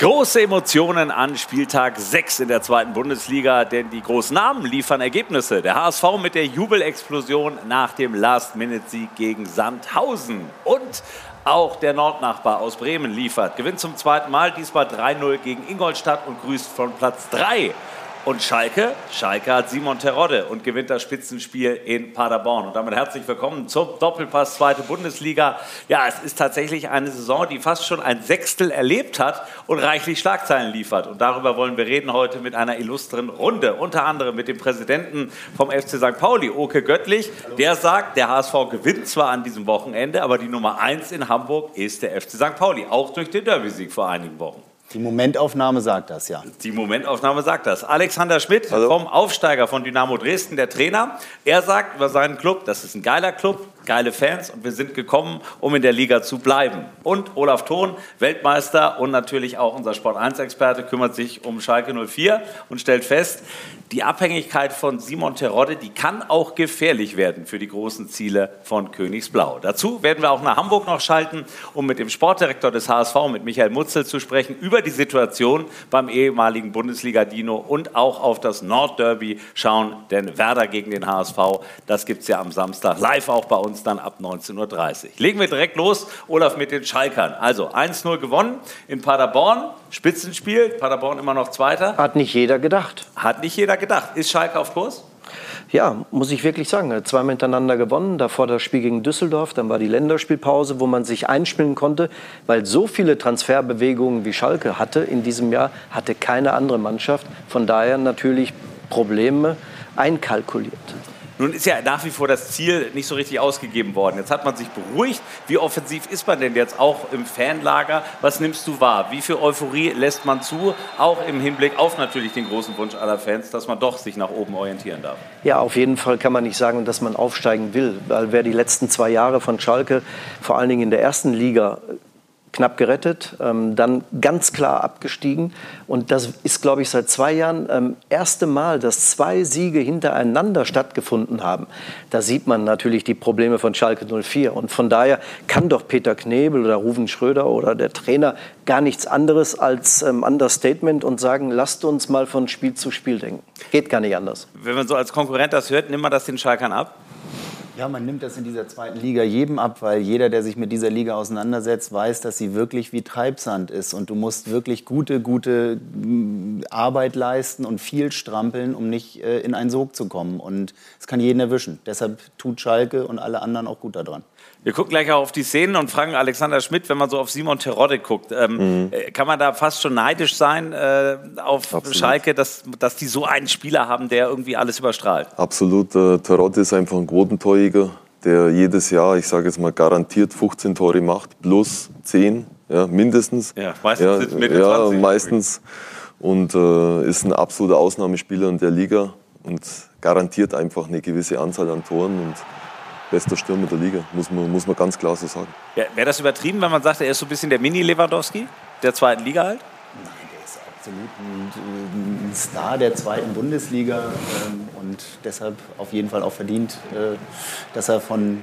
Große Emotionen an Spieltag 6 in der zweiten Bundesliga, denn die großen Namen liefern Ergebnisse. Der HSV mit der Jubelexplosion nach dem Last-Minute-Sieg gegen Sandhausen. Und auch der Nordnachbar aus Bremen liefert. Gewinnt zum zweiten Mal, diesmal 3-0 gegen Ingolstadt und grüßt von Platz 3. Und Schalke, Schalke hat Simon Terodde und gewinnt das Spitzenspiel in Paderborn. Und damit herzlich willkommen zum Doppelpass Zweite Bundesliga. Ja, es ist tatsächlich eine Saison, die fast schon ein Sechstel erlebt hat und reichlich Schlagzeilen liefert. Und darüber wollen wir reden heute mit einer illustren Runde. Unter anderem mit dem Präsidenten vom FC St. Pauli, Oke Göttlich. Der sagt, der HSV gewinnt zwar an diesem Wochenende, aber die Nummer eins in Hamburg ist der FC St. Pauli. Auch durch den Derby-Sieg vor einigen Wochen. Die Momentaufnahme sagt das, ja. Die Momentaufnahme sagt das. Alexander Schmidt Hallo. vom Aufsteiger von Dynamo Dresden, der Trainer. Er sagt über seinen Club, das ist ein geiler Club, geile Fans und wir sind gekommen, um in der Liga zu bleiben. Und Olaf Thon, Weltmeister und natürlich auch unser Sport1-Experte, kümmert sich um Schalke 04 und stellt fest, die Abhängigkeit von Simon Terodde, die kann auch gefährlich werden für die großen Ziele von Königsblau. Dazu werden wir auch nach Hamburg noch schalten, um mit dem Sportdirektor des HSV, mit Michael Mutzel, zu sprechen über die Situation beim ehemaligen Bundesliga-Dino und auch auf das Nordderby schauen, denn Werder gegen den HSV, das gibt es ja am Samstag live auch bei uns dann ab 19.30 Uhr. Legen wir direkt los, Olaf, mit den Schalkern. Also 1-0 gewonnen in Paderborn, Spitzenspiel, Paderborn immer noch Zweiter. Hat nicht jeder gedacht. Hat nicht jeder gedacht. Ist Schalke auf Kurs? Ja, muss ich wirklich sagen. Zweimal hintereinander gewonnen. Davor das Spiel gegen Düsseldorf. Dann war die Länderspielpause, wo man sich einspielen konnte. Weil so viele Transferbewegungen wie Schalke hatte in diesem Jahr, hatte keine andere Mannschaft. Von daher natürlich Probleme einkalkuliert. Nun ist ja nach wie vor das Ziel nicht so richtig ausgegeben worden. Jetzt hat man sich beruhigt. Wie offensiv ist man denn jetzt auch im Fanlager? Was nimmst du wahr? Wie viel Euphorie lässt man zu? Auch im Hinblick auf natürlich den großen Wunsch aller Fans, dass man doch sich nach oben orientieren darf. Ja, auf jeden Fall kann man nicht sagen, dass man aufsteigen will. Weil wer die letzten zwei Jahre von Schalke, vor allen Dingen in der ersten Liga, knapp gerettet, ähm, dann ganz klar abgestiegen. Und das ist, glaube ich, seit zwei Jahren ähm, erste Mal, dass zwei Siege hintereinander stattgefunden haben. Da sieht man natürlich die Probleme von Schalke 04. Und von daher kann doch Peter Knebel oder Ruven Schröder oder der Trainer gar nichts anderes als ähm, Understatement und sagen, lasst uns mal von Spiel zu Spiel denken. Geht gar nicht anders. Wenn man so als Konkurrent das hört, nimmt man das den Schalkern ab? Ja, man nimmt das in dieser zweiten Liga jedem ab, weil jeder, der sich mit dieser Liga auseinandersetzt, weiß, dass sie wirklich wie Treibsand ist. Und du musst wirklich gute, gute mm, Arbeit leisten und viel strampeln, um nicht äh, in einen Sog zu kommen. Und es kann jeden erwischen. Deshalb tut Schalke und alle anderen auch gut daran. Wir gucken gleich auch auf die Szenen und fragen Alexander Schmidt, wenn man so auf Simon Terodde guckt, ähm, mhm. Äh, kann man da fast schon neidisch sein äh, auf Absolut. Schalke, dass, dass die so einen Spieler haben, der irgendwie alles überstrahlt? Absolut. Äh, Terodde ist einfach ein Quotentorjäger, der jedes Jahr, ich sage jetzt mal garantiert 15 Tore macht, plus 10, ja, mindestens. Ja, meistens ja, Mitte ja, 20. meistens. Und äh, ist ein absoluter Ausnahmespieler in der Liga und garantiert einfach eine gewisse Anzahl an Toren. Und bester Stürmer der Liga, muss man, muss man ganz klar so sagen. Ja, Wäre das übertrieben, wenn man sagt, er ist so ein bisschen der Mini-Lewandowski der zweiten Liga halt? Nein, der ist absolut ein, ein Star der zweiten Bundesliga ähm, und deshalb auf jeden Fall auch verdient, äh, dass er von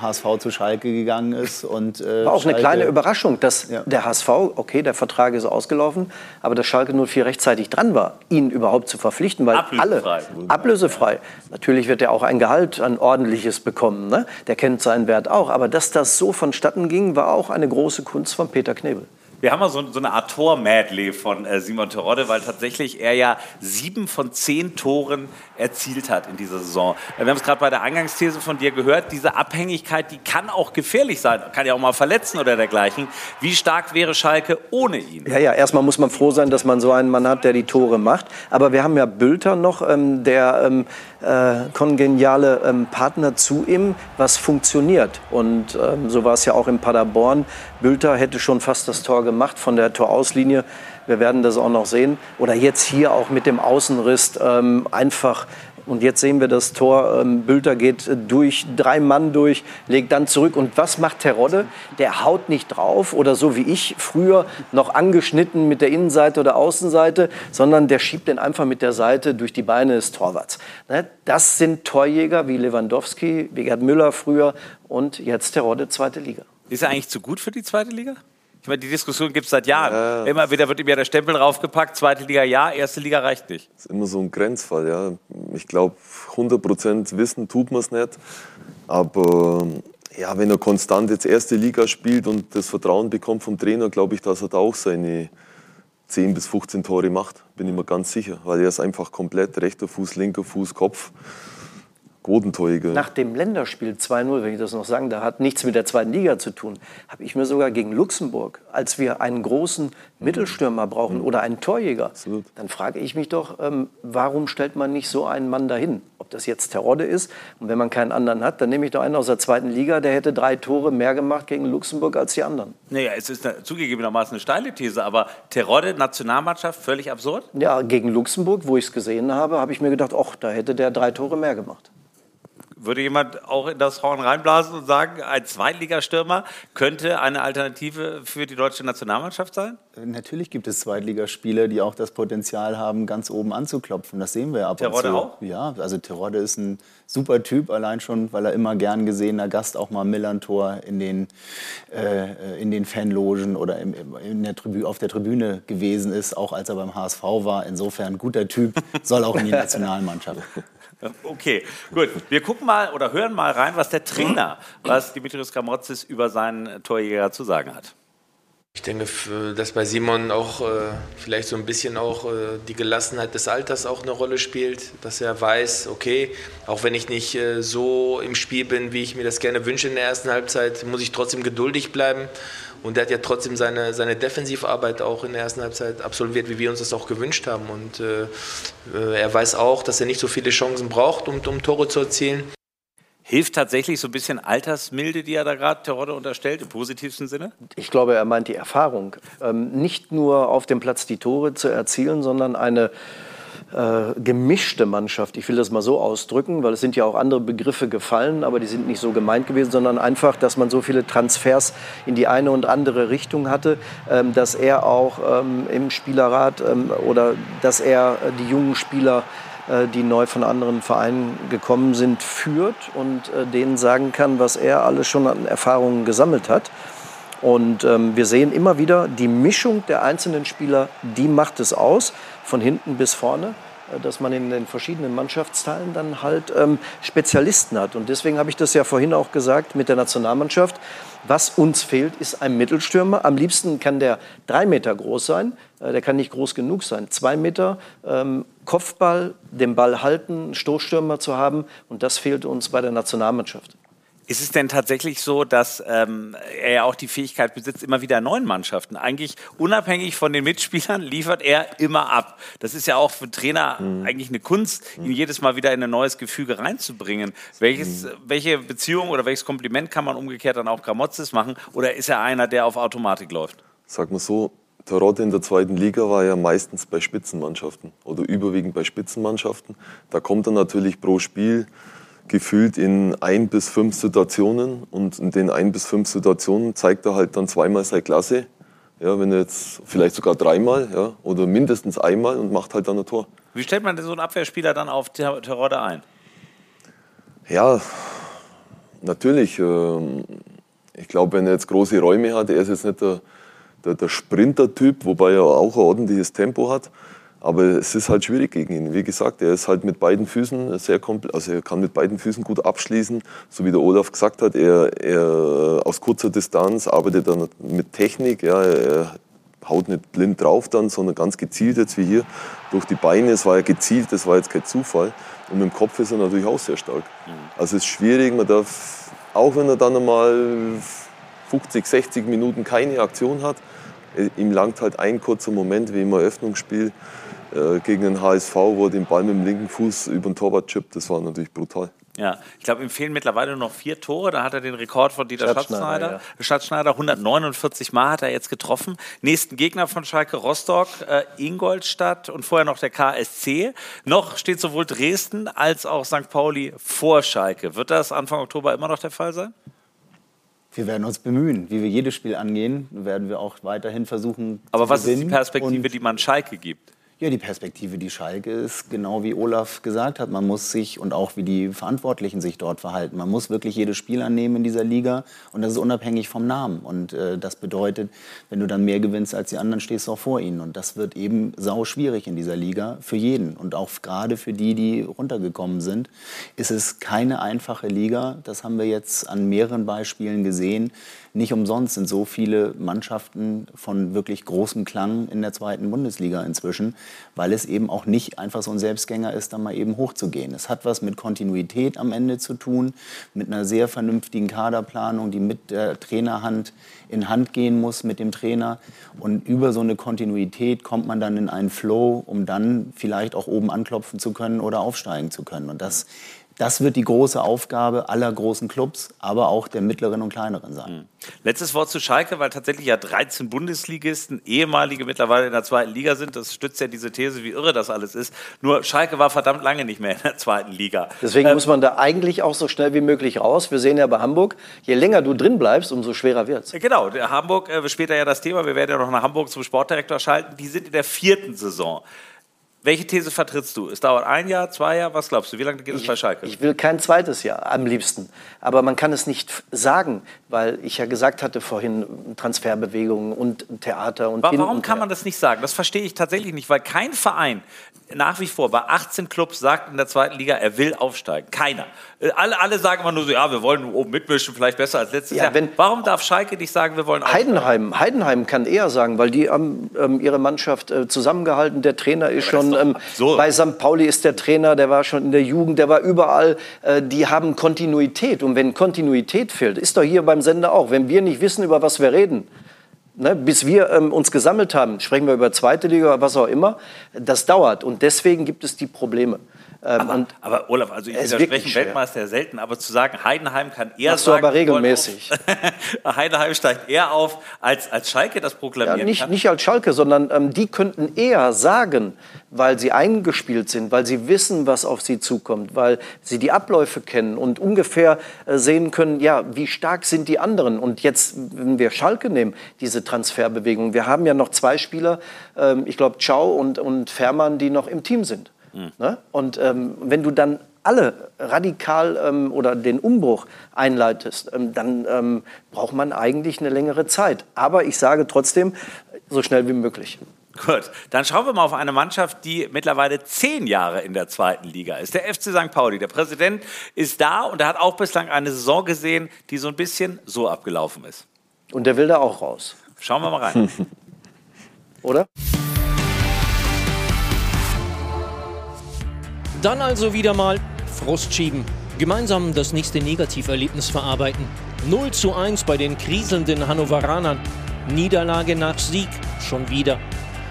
HSV zu Schalke gegangen ist. Und, äh, War auch Schalke, eine kleine Überraschung, dass ja. der HSV, okay, der Vertrag ist ausgelaufen, aber dass Schalke 04 rechtzeitig dran war, ihn überhaupt zu verpflichten, weil ablösefrei. alle ablösefrei. Natürlich wird er auch ein Gehalt, ein ordentliches bekommen. Ne? Der kennt seinen Wert auch. Aber dass das so vonstatten ging, war auch eine große Kunst von Peter Knebel. Wir haben mal so, so eine Art Tor-Medley von äh, Simon Terodde, weil tatsächlich er ja sieben von zehn Toren erzielt hat in dieser Saison. Wir haben es gerade bei der Eingangsthese von dir gehört, diese Abhängigkeit, die kann auch gefährlich sein, kann ja auch mal verletzen oder dergleichen. Wie stark wäre Schalke ohne ihn? Ja, ja, erstmal muss man froh sein, dass man so einen Mann hat, der die Tore macht. Aber wir haben ja Bülter noch, ähm, der ähm, äh, kongeniale ähm, Partner zu ihm, was funktioniert. Und ähm, so war es ja auch in Paderborn. Bülter hätte schon fast das Tor gemacht von der Torauslinie. Wir werden das auch noch sehen. Oder jetzt hier auch mit dem Außenriss ähm, einfach und jetzt sehen wir das Tor. Ähm, Bülter geht durch, drei Mann durch, legt dann zurück. Und was macht Terodde? Der haut nicht drauf oder so wie ich früher noch angeschnitten mit der Innenseite oder Außenseite, sondern der schiebt den einfach mit der Seite durch die Beine des Torwarts. Ne? Das sind Torjäger wie Lewandowski, wie Gerd Müller früher und jetzt Terodde, zweite Liga. Ist er eigentlich zu gut für die zweite Liga? Ich meine, die Diskussion gibt es seit Jahren. Ja. Immer wieder wird ihm ja der Stempel draufgepackt, zweite Liga ja, erste Liga reicht nicht. Das ist immer so ein Grenzfall, ja. Ich glaube, 100% wissen tut man es nicht. Aber ja, wenn er konstant jetzt erste Liga spielt und das Vertrauen bekommt vom Trainer, glaube ich, dass er da auch seine 10 bis 15 Tore macht. Bin ich mir ganz sicher, weil er ist einfach komplett rechter Fuß, linker Fuß, Kopf. Quotentorjäger. Nach dem Länderspiel 2-0, wenn ich das noch sagen darf, hat nichts mit der zweiten Liga zu tun, habe ich mir sogar gegen Luxemburg, als wir einen großen Mittelstürmer brauchen mhm. oder einen Torjäger, Absolut. dann frage ich mich doch, ähm, warum stellt man nicht so einen Mann dahin? Ob das jetzt Terodde ist und wenn man keinen anderen hat, dann nehme ich doch einen aus der zweiten Liga, der hätte drei Tore mehr gemacht gegen Luxemburg als die anderen. Naja, es ist eine, zugegebenermaßen eine steile These, aber Terodde, Nationalmannschaft, völlig absurd? Ja, gegen Luxemburg, wo ich es gesehen habe, habe ich mir gedacht, ach, da hätte der drei Tore mehr gemacht. Würde jemand auch in das Horn reinblasen und sagen, ein Zweitligastürmer könnte eine Alternative für die deutsche Nationalmannschaft sein? Natürlich gibt es Zweitligaspieler, die auch das Potenzial haben, ganz oben anzuklopfen. Das sehen wir ab Terodde und zu. auch? Ja, also Terodde ist ein super Typ, allein schon, weil er immer gern gesehener Gast auch mal Millantor in den, äh, in den Fanlogen oder im, in der Tribü auf der Tribüne gewesen ist, auch als er beim HSV war. Insofern guter Typ, soll auch in die Nationalmannschaft. Okay, gut. Wir gucken mal oder hören mal rein, was der Trainer, was Dimitrios Gramotzis über seinen Torjäger zu sagen hat. Ich denke, dass bei Simon auch äh, vielleicht so ein bisschen auch äh, die Gelassenheit des Alters auch eine Rolle spielt, dass er weiß, okay, auch wenn ich nicht äh, so im Spiel bin, wie ich mir das gerne wünsche in der ersten Halbzeit, muss ich trotzdem geduldig bleiben und der hat ja trotzdem seine, seine Defensivarbeit auch in der ersten Halbzeit absolviert, wie wir uns das auch gewünscht haben. Und äh, äh, er weiß auch, dass er nicht so viele Chancen braucht, um, um Tore zu erzielen. Hilft tatsächlich so ein bisschen Altersmilde, die er da gerade Terodde unterstellt, im positivsten Sinne? Ich glaube, er meint die Erfahrung. Ähm, nicht nur auf dem Platz die Tore zu erzielen, sondern eine äh, gemischte Mannschaft. Ich will das mal so ausdrücken, weil es sind ja auch andere Begriffe gefallen, aber die sind nicht so gemeint gewesen, sondern einfach, dass man so viele Transfers in die eine und andere Richtung hatte, ähm, dass er auch ähm, im Spielerrat ähm, oder dass er äh, die jungen Spieler äh, die neu von anderen Vereinen gekommen sind, führt und äh, denen sagen kann, was er alles schon an Erfahrungen gesammelt hat. Und ähm, wir sehen immer wieder, die Mischung der einzelnen Spieler, die macht es aus, von hinten bis vorne äh, dass man in den verschiedenen Mannschaftsteilen dann halt ähm, Spezialisten hat. Und deswegen habe ich das ja vorhin auch gesagt mit der Nationalmannschaft. Was uns fehlt, ist ein Mittelstürmer. Am liebsten kann der drei Meter groß sein. Äh, der kann nicht groß genug sein. Zwei Meter ähm, Kopfball, den Ball halten, Stoßstürmer zu haben. Und das fehlt uns bei der Nationalmannschaft. Ist es denn tatsächlich so, dass ähm, er ja auch die Fähigkeit besitzt, immer wieder neuen Mannschaften? Eigentlich unabhängig von den Mitspielern liefert er immer ab. Das ist ja auch für Trainer mhm. eigentlich eine Kunst, ihn jedes Mal wieder in ein neues Gefüge reinzubringen. Welches, mhm. Welche Beziehung oder welches Kompliment kann man umgekehrt dann auch Gramozis machen? Oder ist er einer, der auf Automatik läuft? Sag mal so, Terodde in der zweiten Liga war ja meistens bei Spitzenmannschaften oder überwiegend bei Spitzenmannschaften. Da kommt er natürlich pro Spiel gefühlt in ein bis fünf Situationen und in den ein bis fünf Situationen zeigt er halt dann zweimal seine Klasse. Ja, wenn er jetzt vielleicht sogar dreimal ja, oder mindestens einmal und macht halt dann ein Tor. Wie stellt man denn so einen Abwehrspieler dann auf Terodde ein? Ja, natürlich. Ähm, ich glaube, wenn er jetzt große Räume hat, er ist jetzt nicht der, der, der Sprinter-Typ, wobei er auch ein ordentliches Tempo hat. Aber es ist halt schwierig gegen ihn. Wie gesagt, er ist halt mit beiden Füßen sehr also er kann mit beiden Füßen gut abschließen. So wie der Olaf gesagt hat, er, er aus kurzer Distanz arbeitet dann mit Technik. Ja, er haut nicht blind drauf dann, sondern ganz gezielt jetzt wie hier durch die Beine. Es war ja gezielt, das war jetzt kein Zufall. Und mit dem Kopf ist er natürlich auch sehr stark. Mhm. Also es ist schwierig, man darf, auch wenn er dann einmal 50, 60 Minuten keine Aktion hat, ihm langt halt ein kurzer Moment wie im Eröffnungsspiel äh, gegen den HSV, wo er den Ball mit dem linken Fuß über den Torwart chippt. Das war natürlich brutal. Ja, ich glaube, ihm fehlen mittlerweile nur noch vier Tore. Da hat er den Rekord von Dieter Schatzschneider. Ja. Schatzschneider 149 Mal hat er jetzt getroffen. Nächsten Gegner von Schalke Rostock, äh, Ingolstadt und vorher noch der KSC. Noch steht sowohl Dresden als auch St. Pauli vor Schalke. Wird das Anfang Oktober immer noch der Fall sein? Wir werden uns bemühen. Wie wir jedes Spiel angehen, werden wir auch weiterhin versuchen Aber was ist die Perspektive, die man Schalke gibt? Ja, die Perspektive, die Schalke ist, genau wie Olaf gesagt hat, man muss sich und auch wie die Verantwortlichen sich dort verhalten. Man muss wirklich jedes Spiel annehmen in dieser Liga und das ist unabhängig vom Namen. Und äh, das bedeutet, wenn du dann mehr gewinnst als die anderen, stehst du auch vor ihnen. Und das wird eben sau schwierig in dieser Liga für jeden. Und auch gerade für die, die runtergekommen sind, ist es keine einfache Liga. Das haben wir jetzt an mehreren Beispielen gesehen. Nicht umsonst sind so viele Mannschaften von wirklich großem Klang in der zweiten Bundesliga inzwischen, weil es eben auch nicht einfach so ein Selbstgänger ist, da mal eben hochzugehen. Es hat was mit Kontinuität am Ende zu tun, mit einer sehr vernünftigen Kaderplanung, die mit der Trainerhand in Hand gehen muss mit dem Trainer. Und über so eine Kontinuität kommt man dann in einen Flow, um dann vielleicht auch oben anklopfen zu können oder aufsteigen zu können. Und das das wird die große Aufgabe aller großen Clubs, aber auch der mittleren und kleineren sein. Mhm. Letztes Wort zu Schalke, weil tatsächlich ja 13 Bundesligisten, ehemalige mittlerweile in der zweiten Liga sind. Das stützt ja diese These, wie irre das alles ist. Nur Schalke war verdammt lange nicht mehr in der zweiten Liga. Deswegen ähm, muss man da eigentlich auch so schnell wie möglich raus. Wir sehen ja bei Hamburg, je länger du drin bleibst, umso schwerer wird es. Genau, Hamburg, äh, später ja das Thema, wir werden ja noch nach Hamburg zum Sportdirektor schalten. Die sind in der vierten Saison. Welche These vertrittst du? Es dauert ein Jahr, zwei Jahre, was glaubst du? Wie lange geht es bei Schalke? Ich will kein zweites Jahr am liebsten. Aber man kann es nicht sagen, weil ich ja gesagt hatte vorhin, Transferbewegungen und Theater und Warum und kann man das nicht sagen? Das verstehe ich tatsächlich nicht, weil kein Verein nach wie vor bei 18 Clubs sagt in der zweiten Liga, er will aufsteigen. Keiner. Äh, alle, alle sagen immer nur so, ja, wir wollen oben mitmischen, vielleicht besser als letztes ja, Jahr. Wenn Warum darf Schalke nicht sagen, wir wollen aufsteigen? Heidenheim, Heidenheim kann eher sagen, weil die haben ähm, ihre Mannschaft äh, zusammengehalten. Der Trainer ist schon, ähm, bei St. Pauli ist der Trainer, der war schon in der Jugend, der war überall. Äh, die haben Kontinuität. Und wenn Kontinuität fehlt, ist doch hier beim Sender auch. Wenn wir nicht wissen, über was wir reden, Ne, bis wir ähm, uns gesammelt haben, sprechen wir über zweite Liga, oder was auch immer, das dauert. Und deswegen gibt es die Probleme. Ähm, aber, aber, Olaf, also ich widerspreche Weltmeister selten, aber zu sagen, Heidenheim kann eher Machst sagen, du aber regelmäßig. Heidenheim steigt eher auf, als, als Schalke das proklamieren ja, nicht, kann. Nicht als Schalke, sondern ähm, die könnten eher sagen, weil sie eingespielt sind, weil sie wissen, was auf sie zukommt, weil sie die Abläufe kennen und ungefähr äh, sehen können, ja, wie stark sind die anderen. Und jetzt, wenn wir Schalke nehmen, diese Transferbewegung, wir haben ja noch zwei Spieler, ähm, ich glaube, Ciao und, und Fährmann, die noch im Team sind. Mhm. Ne? Und ähm, wenn du dann alle radikal ähm, oder den Umbruch einleitest, ähm, dann ähm, braucht man eigentlich eine längere Zeit. Aber ich sage trotzdem, so schnell wie möglich. Gut, dann schauen wir mal auf eine Mannschaft, die mittlerweile zehn Jahre in der zweiten Liga ist. Der FC St. Pauli. Der Präsident ist da und er hat auch bislang eine Saison gesehen, die so ein bisschen so abgelaufen ist. Und der will da auch raus. Schauen wir mal rein. Oder? Dann also wieder mal Frust schieben. Gemeinsam das nächste Negativerlebnis verarbeiten. 0 zu 1 bei den kriselnden Hannoveranern. Niederlage nach Sieg. Schon wieder.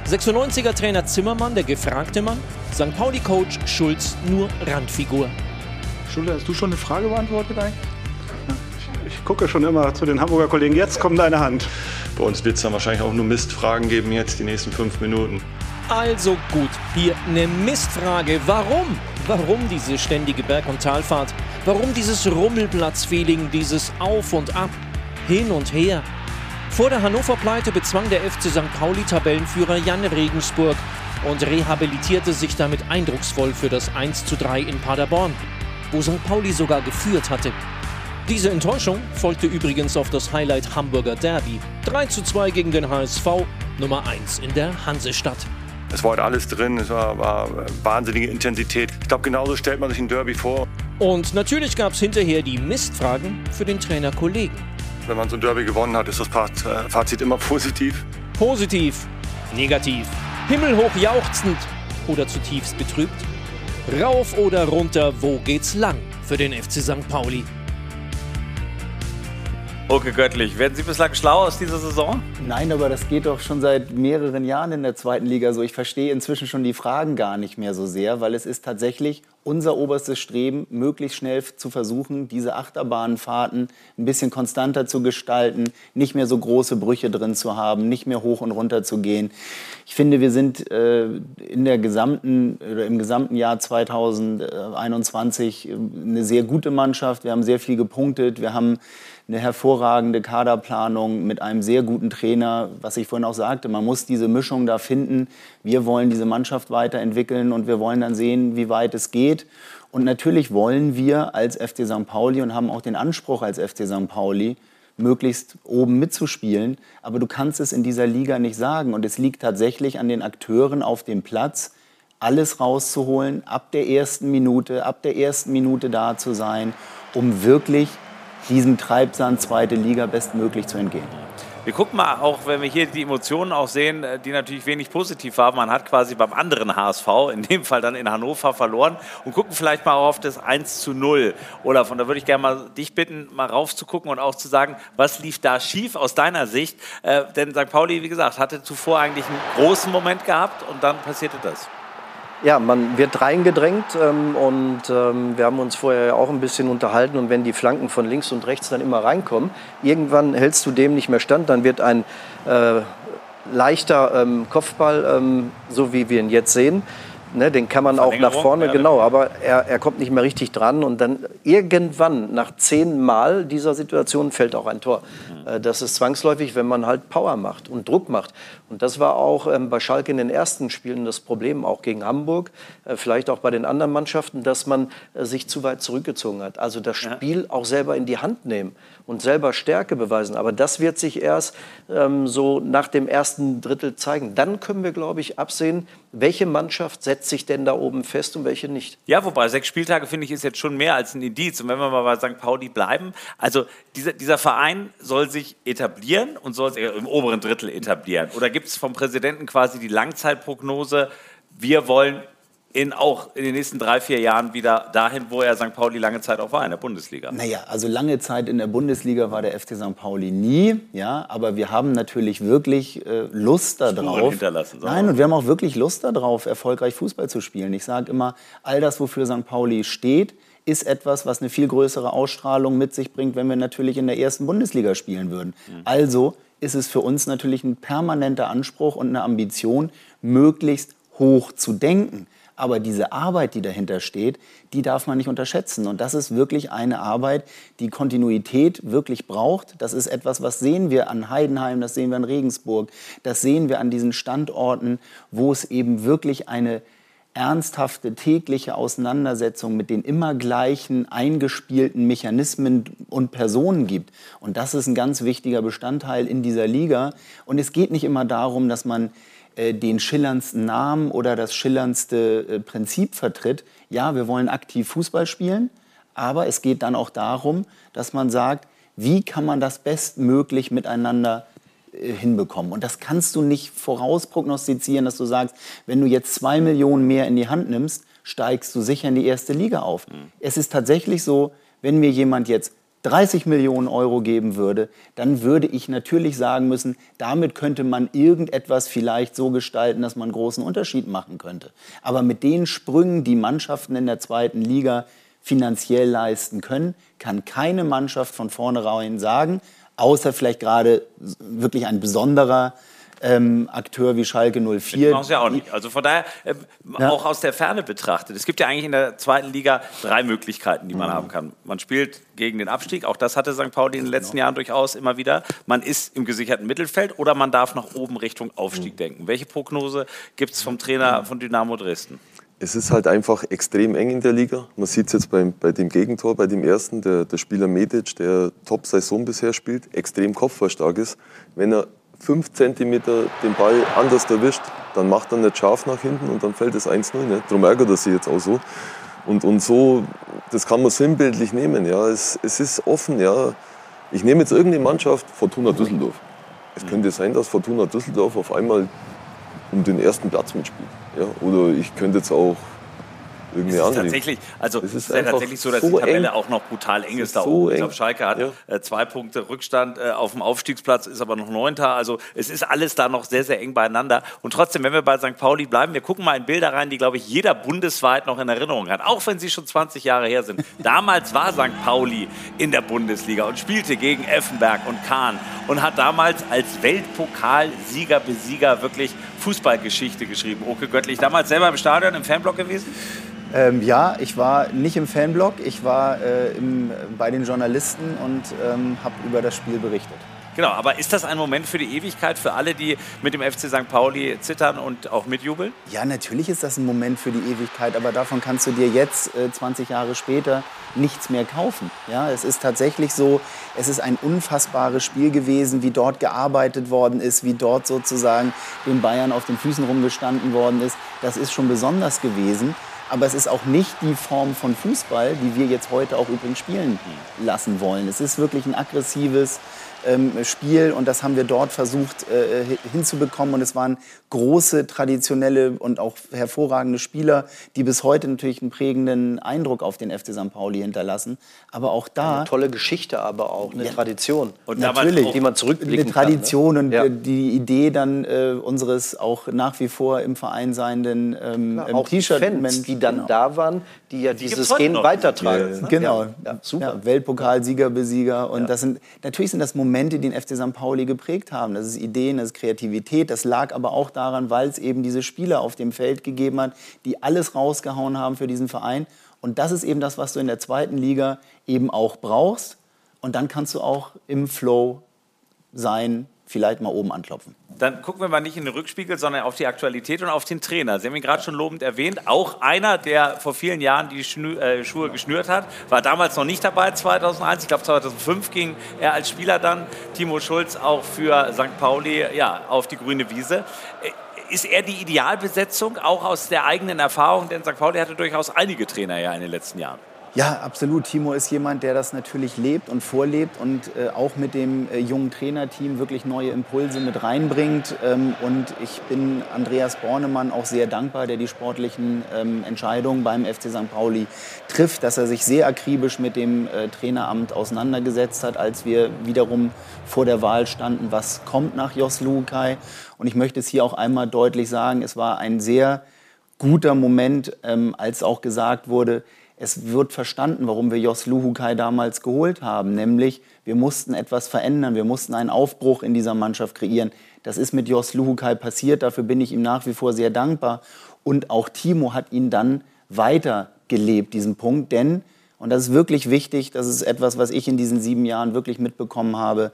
96er Trainer Zimmermann, der gefragte Mann. St. Pauli-Coach Schulz nur Randfigur. Schulze, hast du schon eine Frage beantwortet eigentlich? Ich gucke schon immer zu den Hamburger Kollegen. Jetzt kommt deine Hand. Bei uns wird es dann wahrscheinlich auch nur Mistfragen geben jetzt die nächsten fünf Minuten. Also gut, hier eine Mistfrage. Warum? Warum diese ständige Berg- und Talfahrt? Warum dieses Rummelplatzfeeling, dieses Auf und Ab, hin und her? Vor der Hannover-Pleite bezwang der FC St. Pauli-Tabellenführer Jan Regensburg und rehabilitierte sich damit eindrucksvoll für das 1 zu 3 in Paderborn, wo St. Pauli sogar geführt hatte. Diese Enttäuschung folgte übrigens auf das Highlight Hamburger Derby. 3 zu 2 gegen den HSV, Nummer 1 in der Hansestadt. Es war heute alles drin, es war, war wahnsinnige Intensität. Ich glaube, genauso stellt man sich ein Derby vor. Und natürlich gab es hinterher die Mistfragen für den Trainerkollegen. Wenn man so ein Derby gewonnen hat, ist das äh, Fazit immer positiv. Positiv, negativ, himmelhoch jauchzend oder zutiefst betrübt. Rauf oder runter, wo geht's lang für den FC St. Pauli? Okay, göttlich. Werden Sie bislang schlau aus dieser Saison? Nein, aber das geht doch schon seit mehreren Jahren in der zweiten Liga so. Ich verstehe inzwischen schon die Fragen gar nicht mehr so sehr, weil es ist tatsächlich unser oberstes Streben, möglichst schnell zu versuchen, diese Achterbahnfahrten ein bisschen konstanter zu gestalten, nicht mehr so große Brüche drin zu haben, nicht mehr hoch und runter zu gehen. Ich finde, wir sind äh, in der gesamten, oder im gesamten Jahr 2021 eine sehr gute Mannschaft. Wir haben sehr viel gepunktet. Wir haben eine hervorragende Kaderplanung mit einem sehr guten Trainer, was ich vorhin auch sagte, man muss diese Mischung da finden. Wir wollen diese Mannschaft weiterentwickeln und wir wollen dann sehen, wie weit es geht. Und natürlich wollen wir als FC St. Pauli und haben auch den Anspruch als FC St. Pauli, möglichst oben mitzuspielen. Aber du kannst es in dieser Liga nicht sagen. Und es liegt tatsächlich an den Akteuren auf dem Platz, alles rauszuholen, ab der ersten Minute, ab der ersten Minute da zu sein, um wirklich diesem Treibsand zweite Liga bestmöglich zu entgehen. Wir gucken mal auch, wenn wir hier die Emotionen auch sehen, äh, die natürlich wenig positiv waren. Man hat quasi beim anderen HSV, in dem Fall dann in Hannover, verloren und gucken vielleicht mal auf das 1 zu 0. Olaf, und da würde ich gerne mal dich bitten, mal raufzugucken und auch zu sagen, was lief da schief aus deiner Sicht? Äh, denn St. Pauli, wie gesagt, hatte zuvor eigentlich einen großen Moment gehabt und dann passierte das. Ja, man wird reingedrängt ähm, und ähm, wir haben uns vorher ja auch ein bisschen unterhalten und wenn die Flanken von links und rechts dann immer reinkommen, irgendwann hältst du dem nicht mehr stand, dann wird ein äh, leichter ähm, Kopfball, ähm, so wie wir ihn jetzt sehen, Ne, den kann man auch nach vorne, ja, genau, aber er, er kommt nicht mehr richtig dran und dann irgendwann, nach zehn Mal dieser Situation, fällt auch ein Tor. Mhm. Das ist zwangsläufig, wenn man halt Power macht und Druck macht. Und das war auch ähm, bei Schalke in den ersten Spielen das Problem, auch gegen Hamburg, äh, vielleicht auch bei den anderen Mannschaften, dass man äh, sich zu weit zurückgezogen hat. Also das Spiel ja. auch selber in die Hand nehmen und selber Stärke beweisen. Aber das wird sich erst ähm, so nach dem ersten Drittel zeigen. Dann können wir, glaube ich, absehen, welche Mannschaft setzt sich denn da oben fest und welche nicht. Ja, wobei sechs Spieltage finde ich ist jetzt schon mehr als ein Indiz. Und wenn wir mal bei St. Pauli bleiben, also dieser, dieser Verein soll sich etablieren und soll sich im oberen Drittel etablieren. Oder gibt es vom Präsidenten quasi die Langzeitprognose, wir wollen in auch in den nächsten drei, vier Jahren wieder dahin, wo er St. Pauli lange Zeit auch war, in der Bundesliga? Naja, also lange Zeit in der Bundesliga war der FC St. Pauli nie, ja, aber wir haben natürlich wirklich äh, Lust darauf. Nein, und wir haben auch wirklich Lust darauf, erfolgreich Fußball zu spielen. Ich sage immer, all das, wofür St. Pauli steht, ist etwas, was eine viel größere Ausstrahlung mit sich bringt, wenn wir natürlich in der ersten Bundesliga spielen würden. Mhm. Also ist es für uns natürlich ein permanenter Anspruch und eine Ambition, möglichst hoch zu denken. Aber diese Arbeit, die dahinter steht, die darf man nicht unterschätzen. Und das ist wirklich eine Arbeit, die Kontinuität wirklich braucht. Das ist etwas, was sehen wir an Heidenheim, das sehen wir an Regensburg, das sehen wir an diesen Standorten, wo es eben wirklich eine ernsthafte tägliche Auseinandersetzung mit den immer gleichen eingespielten Mechanismen und Personen gibt. Und das ist ein ganz wichtiger Bestandteil in dieser Liga. Und es geht nicht immer darum, dass man den schillerndsten Namen oder das schillerndste äh, Prinzip vertritt. Ja, wir wollen aktiv Fußball spielen, aber es geht dann auch darum, dass man sagt, wie kann man das bestmöglich miteinander äh, hinbekommen. Und das kannst du nicht vorausprognostizieren, dass du sagst, wenn du jetzt zwei Millionen mehr in die Hand nimmst, steigst du sicher in die erste Liga auf. Mhm. Es ist tatsächlich so, wenn mir jemand jetzt 30 Millionen Euro geben würde, dann würde ich natürlich sagen müssen, damit könnte man irgendetwas vielleicht so gestalten, dass man großen Unterschied machen könnte. Aber mit den Sprüngen, die Mannschaften in der zweiten Liga finanziell leisten können, kann keine Mannschaft von vornherein sagen, außer vielleicht gerade wirklich ein besonderer ähm, Akteur wie Schalke 04. Das ja auch nicht. Also von daher, äh, ja. auch aus der Ferne betrachtet. Es gibt ja eigentlich in der zweiten Liga drei Möglichkeiten, die man mhm. haben kann. Man spielt gegen den Abstieg, auch das hatte St. Pauli in den letzten genau. Jahren durchaus immer wieder. Man ist im gesicherten Mittelfeld oder man darf nach oben Richtung Aufstieg mhm. denken. Welche Prognose gibt es vom Trainer von Dynamo Dresden? Es ist halt einfach extrem eng in der Liga. Man sieht es jetzt beim, bei dem Gegentor, bei dem ersten, der, der Spieler Medic, der Top-Saison bisher spielt, extrem kopfballstark ist. Wenn er fünf Zentimeter den Ball anders erwischt, dann macht er nicht scharf nach hinten und dann fällt es 1-0. Ne? Darum ärgert er sich jetzt auch so. Und, und so, das kann man sinnbildlich nehmen. Ja. Es, es ist offen. Ja. Ich nehme jetzt irgendeine Mannschaft, Fortuna Düsseldorf. Es könnte sein, dass Fortuna Düsseldorf auf einmal um den ersten Platz mitspielt. Ja. Oder ich könnte jetzt auch irgendwie es ist tatsächlich, also es ist, ist ja tatsächlich so, dass so die Tabelle eng. auch noch brutal eng ist, ist da so oben. Ich glaube, Schalke hat ja. äh, zwei Punkte Rückstand äh, auf dem Aufstiegsplatz, ist aber noch Neunter. Also es ist alles da noch sehr, sehr eng beieinander. Und trotzdem, wenn wir bei St. Pauli bleiben, wir gucken mal in Bilder rein, die, glaube ich, jeder bundesweit noch in Erinnerung hat, auch wenn sie schon 20 Jahre her sind. Damals war St. Pauli in der Bundesliga und spielte gegen Effenberg und Kahn und hat damals als Weltpokalsieger, Besieger wirklich Fußballgeschichte geschrieben. Oke Göttlich, damals selber im Stadion, im Fanblock gewesen? Ähm, ja, ich war nicht im Fanblog, ich war äh, im, bei den Journalisten und ähm, habe über das Spiel berichtet. Genau, aber ist das ein Moment für die Ewigkeit für alle, die mit dem FC St. Pauli zittern und auch mitjubeln? Ja, natürlich ist das ein Moment für die Ewigkeit, aber davon kannst du dir jetzt, äh, 20 Jahre später, nichts mehr kaufen. Ja, es ist tatsächlich so, es ist ein unfassbares Spiel gewesen, wie dort gearbeitet worden ist, wie dort sozusagen den Bayern auf den Füßen rumgestanden worden ist. Das ist schon besonders gewesen. Aber es ist auch nicht die Form von Fußball, die wir jetzt heute auch übrigens spielen lassen wollen. Es ist wirklich ein aggressives, ähm, Spiel und das haben wir dort versucht äh, hinzubekommen und es waren große, traditionelle und auch hervorragende Spieler, die bis heute natürlich einen prägenden Eindruck auf den FC St. Pauli hinterlassen. Aber auch da... Eine tolle Geschichte, aber auch eine ja, Tradition. Und natürlich, die man zurückblicken Eine Tradition kann, ne? und ja. die Idee dann äh, unseres auch nach wie vor im Verein seienden ähm, ähm T-Shirt-Fans, die dann genau. da waren, die ja die dieses Gen weitertragen. Ja, genau, super. Weltpokalsieger, Besieger und das sind, natürlich sind das Momente, Momente, die den FC St. Pauli geprägt haben. Das ist Ideen, das ist Kreativität. Das lag aber auch daran, weil es eben diese Spieler auf dem Feld gegeben hat, die alles rausgehauen haben für diesen Verein. Und das ist eben das, was du in der zweiten Liga eben auch brauchst. Und dann kannst du auch im Flow sein, vielleicht mal oben anklopfen. Dann gucken wir mal nicht in den Rückspiegel, sondern auf die Aktualität und auf den Trainer. Sie haben ihn gerade schon lobend erwähnt. Auch einer, der vor vielen Jahren die Schnü äh, Schuhe geschnürt hat, war damals noch nicht dabei, 2001. Ich glaube, 2005 ging er als Spieler dann, Timo Schulz, auch für St. Pauli ja, auf die grüne Wiese. Äh, ist er die Idealbesetzung, auch aus der eigenen Erfahrung? Denn St. Pauli hatte durchaus einige Trainer ja in den letzten Jahren. Ja, absolut. Timo ist jemand, der das natürlich lebt und vorlebt und äh, auch mit dem äh, jungen Trainerteam wirklich neue Impulse mit reinbringt. Ähm, und ich bin Andreas Bornemann auch sehr dankbar, der die sportlichen ähm, Entscheidungen beim FC St. Pauli trifft, dass er sich sehr akribisch mit dem äh, Traineramt auseinandergesetzt hat, als wir wiederum vor der Wahl standen, was kommt nach Jos Lukai. Und ich möchte es hier auch einmal deutlich sagen, es war ein sehr guter Moment, ähm, als auch gesagt wurde, es wird verstanden, warum wir Jos Luhukai damals geholt haben, nämlich wir mussten etwas verändern, wir mussten einen Aufbruch in dieser Mannschaft kreieren. Das ist mit Jos Luhukai passiert, dafür bin ich ihm nach wie vor sehr dankbar. Und auch Timo hat ihn dann weitergelebt, diesen Punkt, denn, und das ist wirklich wichtig, das ist etwas, was ich in diesen sieben Jahren wirklich mitbekommen habe,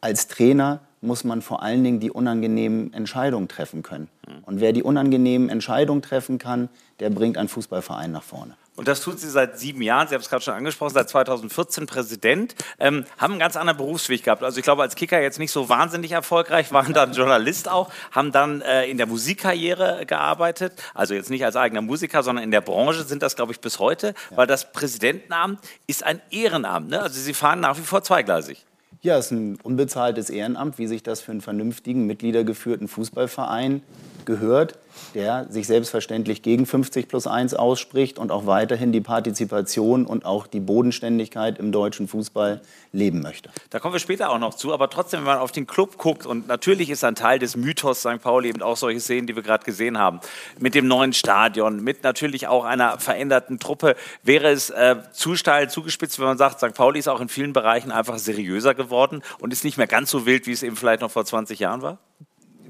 als Trainer muss man vor allen Dingen die unangenehmen Entscheidungen treffen können. Und wer die unangenehmen Entscheidungen treffen kann, der bringt einen Fußballverein nach vorne. Und das tut sie seit sieben Jahren. Sie haben es gerade schon angesprochen, seit 2014 Präsident. Ähm, haben einen ganz anderen Berufsweg gehabt. Also ich glaube, als Kicker jetzt nicht so wahnsinnig erfolgreich, waren dann Journalist auch, haben dann äh, in der Musikkarriere gearbeitet. Also jetzt nicht als eigener Musiker, sondern in der Branche sind das, glaube ich, bis heute. Ja. Weil das Präsidentenamt ist ein Ehrenamt. Ne? Also Sie fahren nach wie vor zweigleisig. Ja, es ist ein unbezahltes Ehrenamt, wie sich das für einen vernünftigen, mitgliedergeführten Fußballverein gehört der sich selbstverständlich gegen 50 plus 1 ausspricht und auch weiterhin die Partizipation und auch die Bodenständigkeit im deutschen Fußball leben möchte. Da kommen wir später auch noch zu, aber trotzdem, wenn man auf den Club guckt, und natürlich ist ein Teil des Mythos St. Pauli eben auch solche Szenen, die wir gerade gesehen haben, mit dem neuen Stadion, mit natürlich auch einer veränderten Truppe, wäre es äh, zu steil zugespitzt, wenn man sagt, St. Pauli ist auch in vielen Bereichen einfach seriöser geworden und ist nicht mehr ganz so wild, wie es eben vielleicht noch vor 20 Jahren war?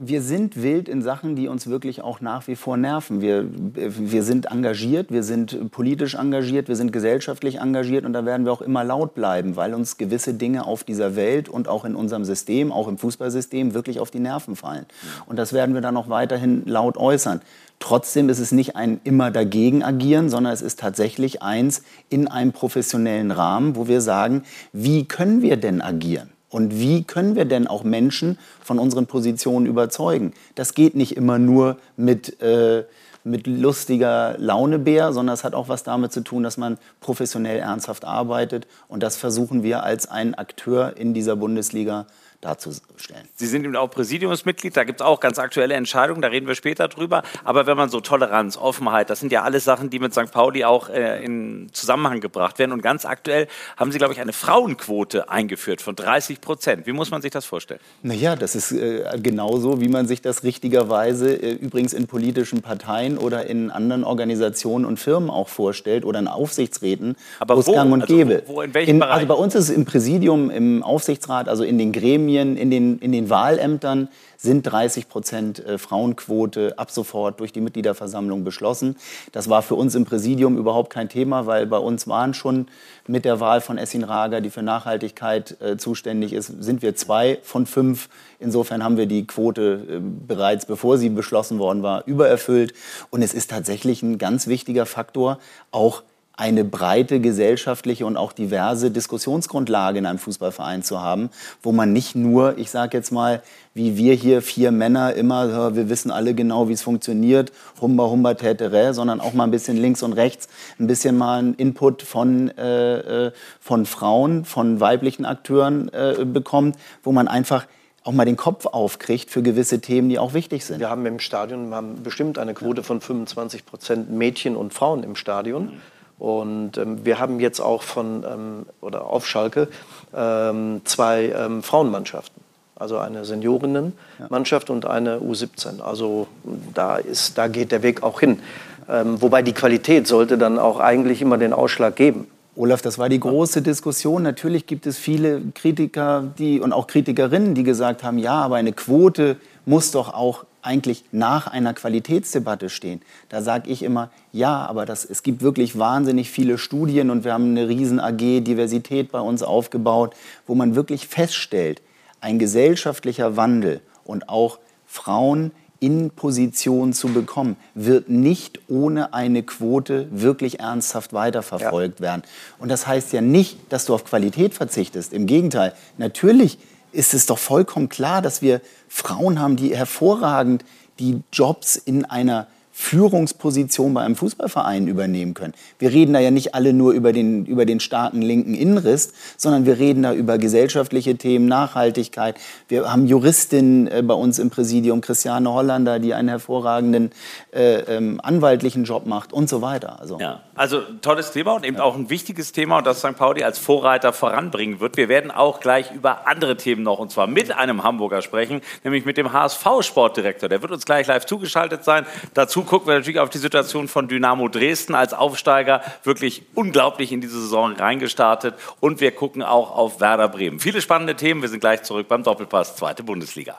Wir sind wild in Sachen, die uns wirklich auch nach wie vor nerven. Wir, wir sind engagiert, wir sind politisch engagiert, wir sind gesellschaftlich engagiert und da werden wir auch immer laut bleiben, weil uns gewisse Dinge auf dieser Welt und auch in unserem System, auch im Fußballsystem, wirklich auf die Nerven fallen. Und das werden wir dann auch weiterhin laut äußern. Trotzdem ist es nicht ein immer dagegen agieren, sondern es ist tatsächlich eins in einem professionellen Rahmen, wo wir sagen, wie können wir denn agieren? Und wie können wir denn auch Menschen von unseren Positionen überzeugen? Das geht nicht immer nur mit, äh, mit lustiger Launebär, sondern es hat auch was damit zu tun, dass man professionell ernsthaft arbeitet. Und das versuchen wir als ein Akteur in dieser Bundesliga darzustellen. Sie sind eben auch Präsidiumsmitglied, da gibt es auch ganz aktuelle Entscheidungen, da reden wir später drüber. Aber wenn man so Toleranz, Offenheit, das sind ja alles Sachen, die mit St. Pauli auch äh, in Zusammenhang gebracht werden. Und ganz aktuell haben Sie, glaube ich, eine Frauenquote eingeführt von 30 Prozent. Wie muss man sich das vorstellen? Naja, das ist äh, genauso, wie man sich das richtigerweise äh, übrigens in politischen Parteien oder in anderen Organisationen und Firmen auch vorstellt oder in Aufsichtsräten, Aber wo es gang und Also gäbe. wo- wo- in welchem in, Bereich? Also bei uns ist es im Präsidium, im Aufsichtsrat, also in den Gremien, in den, in den Wahlämtern sind 30 Prozent äh, Frauenquote ab sofort durch die Mitgliederversammlung beschlossen. Das war für uns im Präsidium überhaupt kein Thema, weil bei uns waren schon mit der Wahl von Essin Rager, die für Nachhaltigkeit äh, zuständig ist, sind wir zwei von fünf. Insofern haben wir die Quote äh, bereits, bevor sie beschlossen worden war, übererfüllt. Und es ist tatsächlich ein ganz wichtiger Faktor, auch eine breite gesellschaftliche und auch diverse Diskussionsgrundlage in einem Fußballverein zu haben, wo man nicht nur, ich sage jetzt mal, wie wir hier vier Männer immer, wir wissen alle genau, wie es funktioniert, humba humba tätere, sondern auch mal ein bisschen links und rechts, ein bisschen mal einen Input von, äh, äh, von Frauen, von weiblichen Akteuren äh, bekommt, wo man einfach auch mal den Kopf aufkriegt für gewisse Themen, die auch wichtig sind. Wir haben im Stadion haben bestimmt eine Quote von 25 Prozent Mädchen und Frauen im Stadion. Und ähm, wir haben jetzt auch von ähm, oder auf Schalke ähm, zwei ähm, Frauenmannschaften. Also eine Seniorinnenmannschaft und eine U17. Also da, ist, da geht der Weg auch hin. Ähm, wobei die Qualität sollte dann auch eigentlich immer den Ausschlag geben. Olaf, das war die große Diskussion. Natürlich gibt es viele Kritiker die, und auch Kritikerinnen, die gesagt haben, ja, aber eine Quote muss doch auch eigentlich nach einer Qualitätsdebatte stehen. Da sage ich immer, ja, aber das, es gibt wirklich wahnsinnig viele Studien und wir haben eine riesen AG Diversität bei uns aufgebaut, wo man wirklich feststellt, ein gesellschaftlicher Wandel und auch Frauen in Position zu bekommen, wird nicht ohne eine Quote wirklich ernsthaft weiterverfolgt werden. Und das heißt ja nicht, dass du auf Qualität verzichtest. Im Gegenteil, natürlich ist es doch vollkommen klar, dass wir Frauen haben, die hervorragend die Jobs in einer Führungsposition bei einem Fußballverein übernehmen können. Wir reden da ja nicht alle nur über den, über den starken linken Innenriss, sondern wir reden da über gesellschaftliche Themen, Nachhaltigkeit. Wir haben Juristinnen äh, bei uns im Präsidium, Christiane Hollander, die einen hervorragenden äh, ähm, anwaltlichen Job macht und so weiter. Also, Ja, also tolles Thema und eben auch ein wichtiges Thema und das St. Pauli als Vorreiter voranbringen wird. Wir werden auch gleich über andere Themen noch und zwar mit einem Hamburger sprechen, nämlich mit dem HSV-Sportdirektor. Der wird uns gleich live zugeschaltet sein. Dazu gucken wir natürlich auf die Situation von Dynamo Dresden als Aufsteiger. Wirklich unglaublich in diese Saison reingestartet und wir gucken auch auf Werder Bremen. Viele spannende Themen. Wir sind gleich zurück beim Doppelpass, zweite Bundesliga.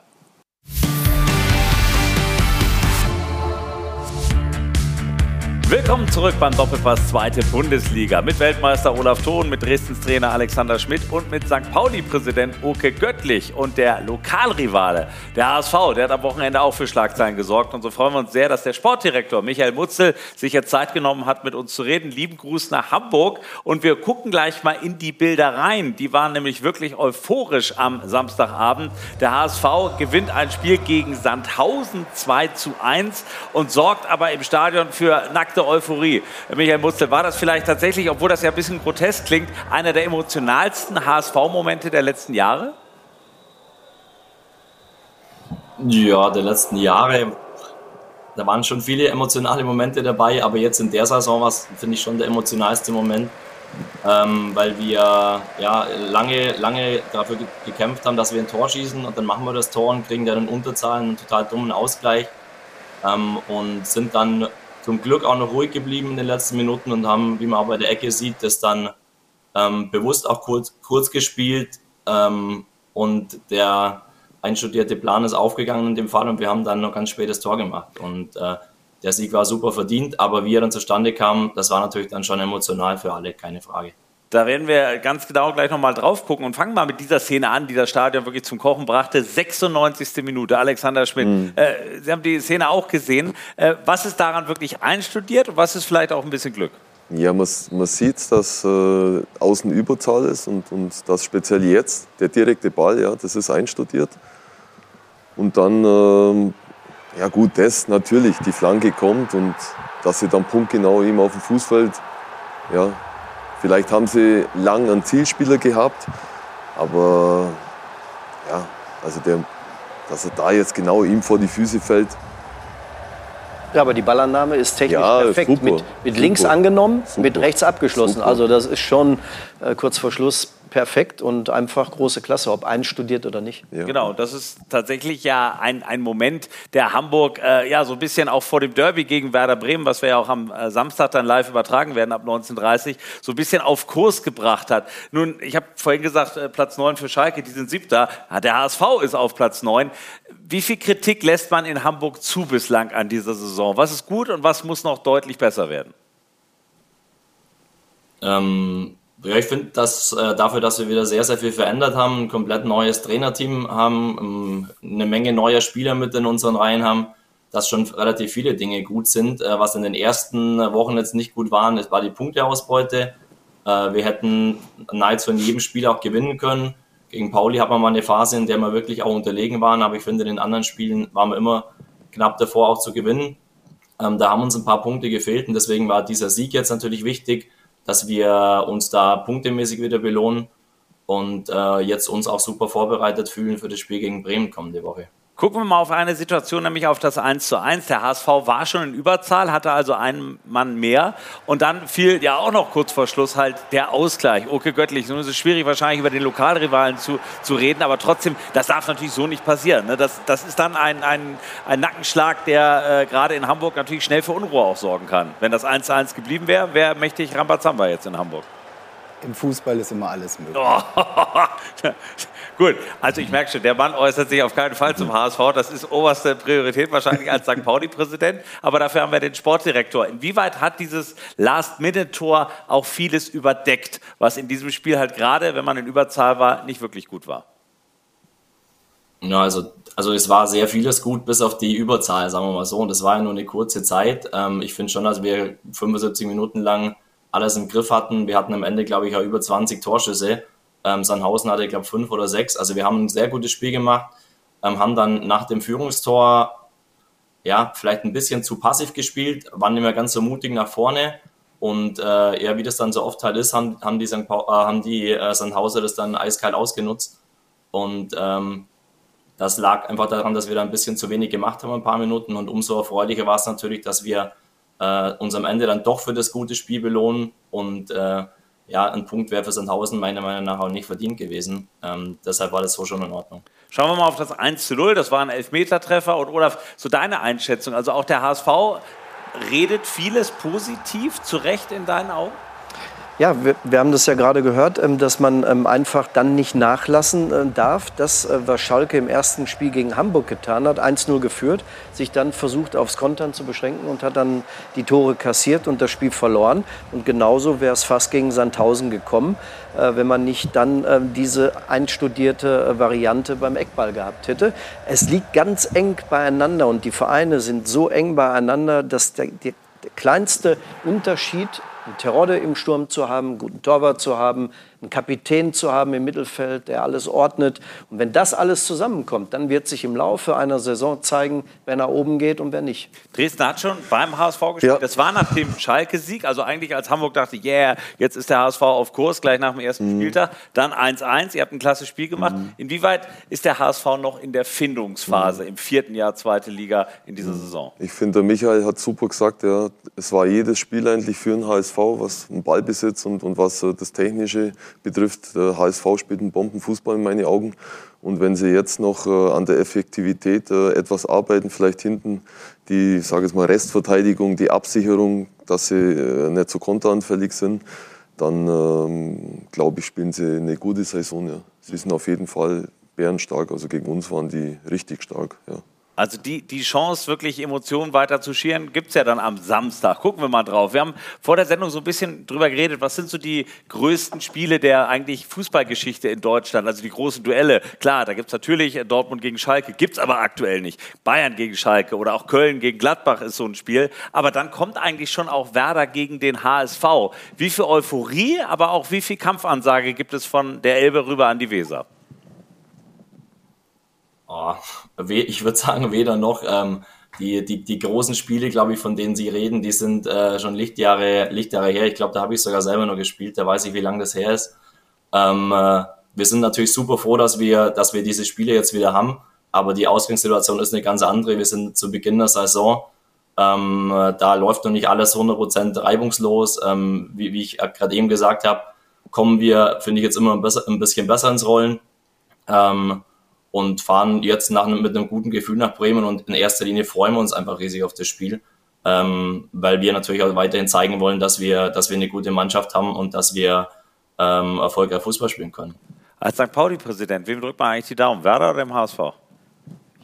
Willkommen zurück beim Doppelpass zweite Bundesliga mit Weltmeister Olaf Thon, mit Dresdens Trainer Alexander Schmidt und mit St. Pauli-Präsident Oke Göttlich und der Lokalrivale, der HSV, der hat am Wochenende auch für Schlagzeilen gesorgt und so freuen wir uns sehr, dass der Sportdirektor Michael Mutzel sich jetzt Zeit genommen hat, mit uns zu reden. Lieben Gruß nach Hamburg und wir gucken gleich mal in die Bilder rein. Die waren nämlich wirklich euphorisch am Samstagabend. Der HSV gewinnt ein Spiel gegen Sandhausen 2 zu 1 und sorgt aber im Stadion für nackte Euphorie. Michael Mutzel, war das vielleicht tatsächlich, obwohl das ja ein bisschen grotesk klingt, einer der emotionalsten HSV-Momente der letzten Jahre? Ja, der letzten Jahre, da waren schon viele emotionale Momente dabei, aber jetzt in der Saison war es, finde ich, schon der emotionalste Moment, ähm, weil wir ja lange, lange dafür ge- gekämpft haben, dass wir ein Tor schießen und dann machen wir das Tor und kriegen dann in Unterzahlen einen total dummen Ausgleich ähm, und sind dann zum Glück auch noch ruhig geblieben in den letzten Minuten und haben, wie man auch bei der Ecke sieht, das dann ähm, bewusst auch kurz, kurz gespielt ähm, und der einstudierte Plan ist aufgegangen in dem Fall und wir haben dann noch ganz spät das Tor gemacht und äh, der Sieg war super verdient, aber wie er dann zustande kam, das war natürlich dann schon emotional für alle, keine Frage. Da werden wir ganz genau gleich nochmal drauf gucken und fangen mal mit dieser Szene an, die das Stadion wirklich zum Kochen brachte. 96. Minute, Alexander Schmidt. Äh, Sie haben die Szene auch gesehen. Äh, was ist daran wirklich einstudiert und was ist vielleicht auch ein bisschen Glück? Ja, man, man sieht, dass äh, außen Überzahl ist und, und das speziell jetzt, der direkte Ball, ja, das ist einstudiert. Und dann, ähm, ja gut, das natürlich, die Flanke kommt und dass sie dann punktgenau ihm auf dem Fußfeld, ja, vielleicht haben sie lang einen Zielspieler gehabt, aber ja, also der, dass er da jetzt genau ihm vor die Füße fällt, Ja, aber die Ballannahme ist technisch Ja, perfekt. super, mit mit links angenommen, super, mit rechts abgeschlossen. super. Also das ist schon äh, kurz vor Schluss perfekt und einfach große Klasse, ob einstudiert oder nicht. Ja. Genau, das ist tatsächlich ja ein, ein Moment, der Hamburg äh, ja so ein bisschen auch vor dem Derby gegen Werder Bremen, was wir ja auch am äh, Samstag dann live übertragen werden ab 19.30 so ein bisschen auf Kurs gebracht hat. Nun, ich habe vorhin gesagt, äh, Platz 9 für Schalke, die sind siebter. Ja, der HSV ist auf Platz 9. Wie viel Kritik lässt man in Hamburg zu bislang an dieser Saison? Was ist gut und was muss noch deutlich besser werden? Ähm, ja, ich finde, dass äh, dafür, dass wir wieder sehr, sehr viel verändert haben, ein komplett neues Trainerteam haben, ähm, eine Menge neuer Spieler mit in unseren Reihen haben, dass schon relativ viele Dinge gut sind. Äh, was in den ersten Wochen jetzt nicht gut waren, das war die Punkteausbeute. Äh, wir hätten nahezu in jedem Spiel auch gewinnen können. Gegen Pauli hat man mal eine Phase, in der wir wirklich auch unterlegen waren, aber ich finde, in den anderen Spielen waren wir immer knapp davor auch zu gewinnen. Ähm, da haben uns ein paar Punkte gefehlt und deswegen war dieser Sieg jetzt natürlich wichtig dass wir uns da punktemäßig wieder belohnen und äh, jetzt uns auch super vorbereitet fühlen für das Spiel gegen Bremen kommende Woche. Gucken wir mal auf eine Situation, nämlich auf das 1 zu 1. Der HSV war schon in Überzahl, hatte also einen Mann mehr. Und dann fiel ja auch noch kurz vor Schluss halt der Ausgleich. Okay, göttlich. Nun ist es schwierig, wahrscheinlich über den Lokalrivalen zu, zu reden, aber trotzdem, das darf natürlich so nicht passieren. Ne? Das, das ist dann ein, ein, ein Nackenschlag, der äh, gerade in Hamburg natürlich schnell für Unruhe auch sorgen kann. Wenn das 1 zu 1 geblieben wäre, wäre mächtig Rambazamba jetzt in Hamburg. Im Fußball ist immer alles möglich. Oh. Gut, also ich merke schon, der Mann äußert sich auf keinen Fall zum HSV. Das ist oberste Priorität wahrscheinlich als St. Pauli-Präsident. Aber dafür haben wir den Sportdirektor. Inwieweit hat dieses Last-Minute-Tor auch vieles überdeckt, was in diesem Spiel halt gerade, wenn man in Überzahl war, nicht wirklich gut war? Ja, also, also es war sehr vieles gut, bis auf die Überzahl, sagen wir mal so. Und das war ja nur eine kurze Zeit. Ähm, ich finde schon, dass wir 75 Minuten lang alles im Griff hatten. Wir hatten am Ende, glaube ich, auch über 20 Torschüsse. Ähm, Sandhausen hatte, glaube ich, fünf oder sechs. Also wir haben ein sehr gutes Spiel gemacht, ähm, haben dann nach dem Führungstor ja, vielleicht ein bisschen zu passiv gespielt, waren nicht mehr ganz so mutig nach vorne. Und äh, ja, wie das dann so oft halt ist, haben, haben die, St. Paul, äh, haben die äh, Sandhauser das dann eiskalt ausgenutzt. Und ähm, das lag einfach daran, dass wir da ein bisschen zu wenig gemacht haben, ein paar Minuten. Und umso erfreulicher war es natürlich, dass wir äh, uns am Ende dann doch für das gute Spiel belohnen. Und äh, ja, ein Punkt wäre für Sandhausen meiner Meinung nach auch nicht verdient gewesen. Ähm, deshalb war das so schon in Ordnung. Schauen wir mal auf das 1 zu 0. Das war ein Elfmetertreffer. Und Olaf, so deine Einschätzung. Also auch der HSV redet vieles positiv, zu Recht in deinen Augen? Ja, wir, wir, haben das ja gerade gehört, ähm, dass man ähm, einfach dann nicht nachlassen äh, darf. Das, äh, was Schalke im ersten Spiel gegen Hamburg getan hat, 1-0 geführt, sich dann versucht aufs Kontern zu beschränken und hat dann die Tore kassiert und das Spiel verloren. Und genauso wäre es fast gegen Sandhausen gekommen, äh, wenn man nicht dann ähm, diese einstudierte Variante beim Eckball gehabt hätte. Es liegt ganz eng beieinander und die Vereine sind so eng beieinander, dass der, der kleinste Unterschied Terodde im Sturm zu haben, einen guten Torwart zu haben, einen Kapitän zu haben im Mittelfeld, der alles ordnet. Und wenn das alles zusammenkommt, dann wird sich im Laufe einer Saison zeigen, wer nach oben geht und wer nicht. Dresden hat schon beim HSV gespielt. Ja. Das war nach dem Schalke-Sieg, also eigentlich als Hamburg dachte, yeah, jetzt ist der HSV auf Kurs, gleich nach dem ersten mhm. Spieltag. Dann 1-1, ihr habt ein klasse Spiel gemacht. Mhm. Inwieweit ist der HSV noch in der Findungsphase mhm. im vierten Jahr zweite Liga in dieser mhm. Saison? Ich finde, der Michael hat super gesagt, ja, es war jedes Spiel eigentlich für den HSV, was den Ballbesitz und, und was das Technische betrifft. Der HSV spielt einen Bombenfußball in meinen Augen. Und wenn sie jetzt noch äh, an der Effektivität äh, etwas arbeiten, vielleicht hinten die, sage ich mal, Restverteidigung, die Absicherung, dass sie äh, nicht so konteranfällig sind, dann ähm, glaube ich, spielen sie eine gute Saison. Ja. Sie sind auf jeden Fall bärenstark. Also gegen uns waren die richtig stark. Ja. Also die, die Chance, wirklich Emotionen weiter zu scheren, gibt es ja dann am Samstag. Gucken wir mal drauf. Wir haben vor der Sendung so ein bisschen drüber geredet, was sind so die größten Spiele der eigentlich Fußballgeschichte in Deutschland, also die großen Duelle. Klar, da gibt es natürlich Dortmund gegen Schalke, gibt es aber aktuell nicht. Bayern gegen Schalke oder auch Köln gegen Gladbach ist so ein Spiel. Aber dann kommt eigentlich schon auch Werder gegen den HSV. Wie viel Euphorie, aber auch wie viel Kampfansage gibt es von der Elbe rüber an die Weser? Oh, ich würde sagen, weder noch. Ähm, die, die, die großen Spiele, glaube ich, von denen Sie reden, die sind äh, schon Lichtjahre, Lichtjahre her. Ich glaube, da habe ich sogar selber noch gespielt. Da weiß ich, wie lange das her ist. Ähm, äh, wir sind natürlich super froh, dass wir, dass wir diese Spiele jetzt wieder haben. Aber die Ausgangssituation ist eine ganz andere. Wir sind zu Beginn der Saison. Ähm, da läuft noch nicht alles 100% reibungslos. Ähm, wie, wie ich gerade eben gesagt habe, kommen wir, finde ich, jetzt immer ein, bisschen besser ins Rollen. Ähm, und fahren jetzt nach, mit einem guten Gefühl nach Bremen und in erster Linie freuen wir uns einfach riesig auf das Spiel, ähm, weil wir natürlich auch weiterhin zeigen wollen, dass wir, dass wir eine gute Mannschaft haben und dass wir ähm, erfolgreich Fußball spielen können. Als St. Pauli-Präsident, wem drückt man eigentlich die Daumen, Werder oder dem HSV?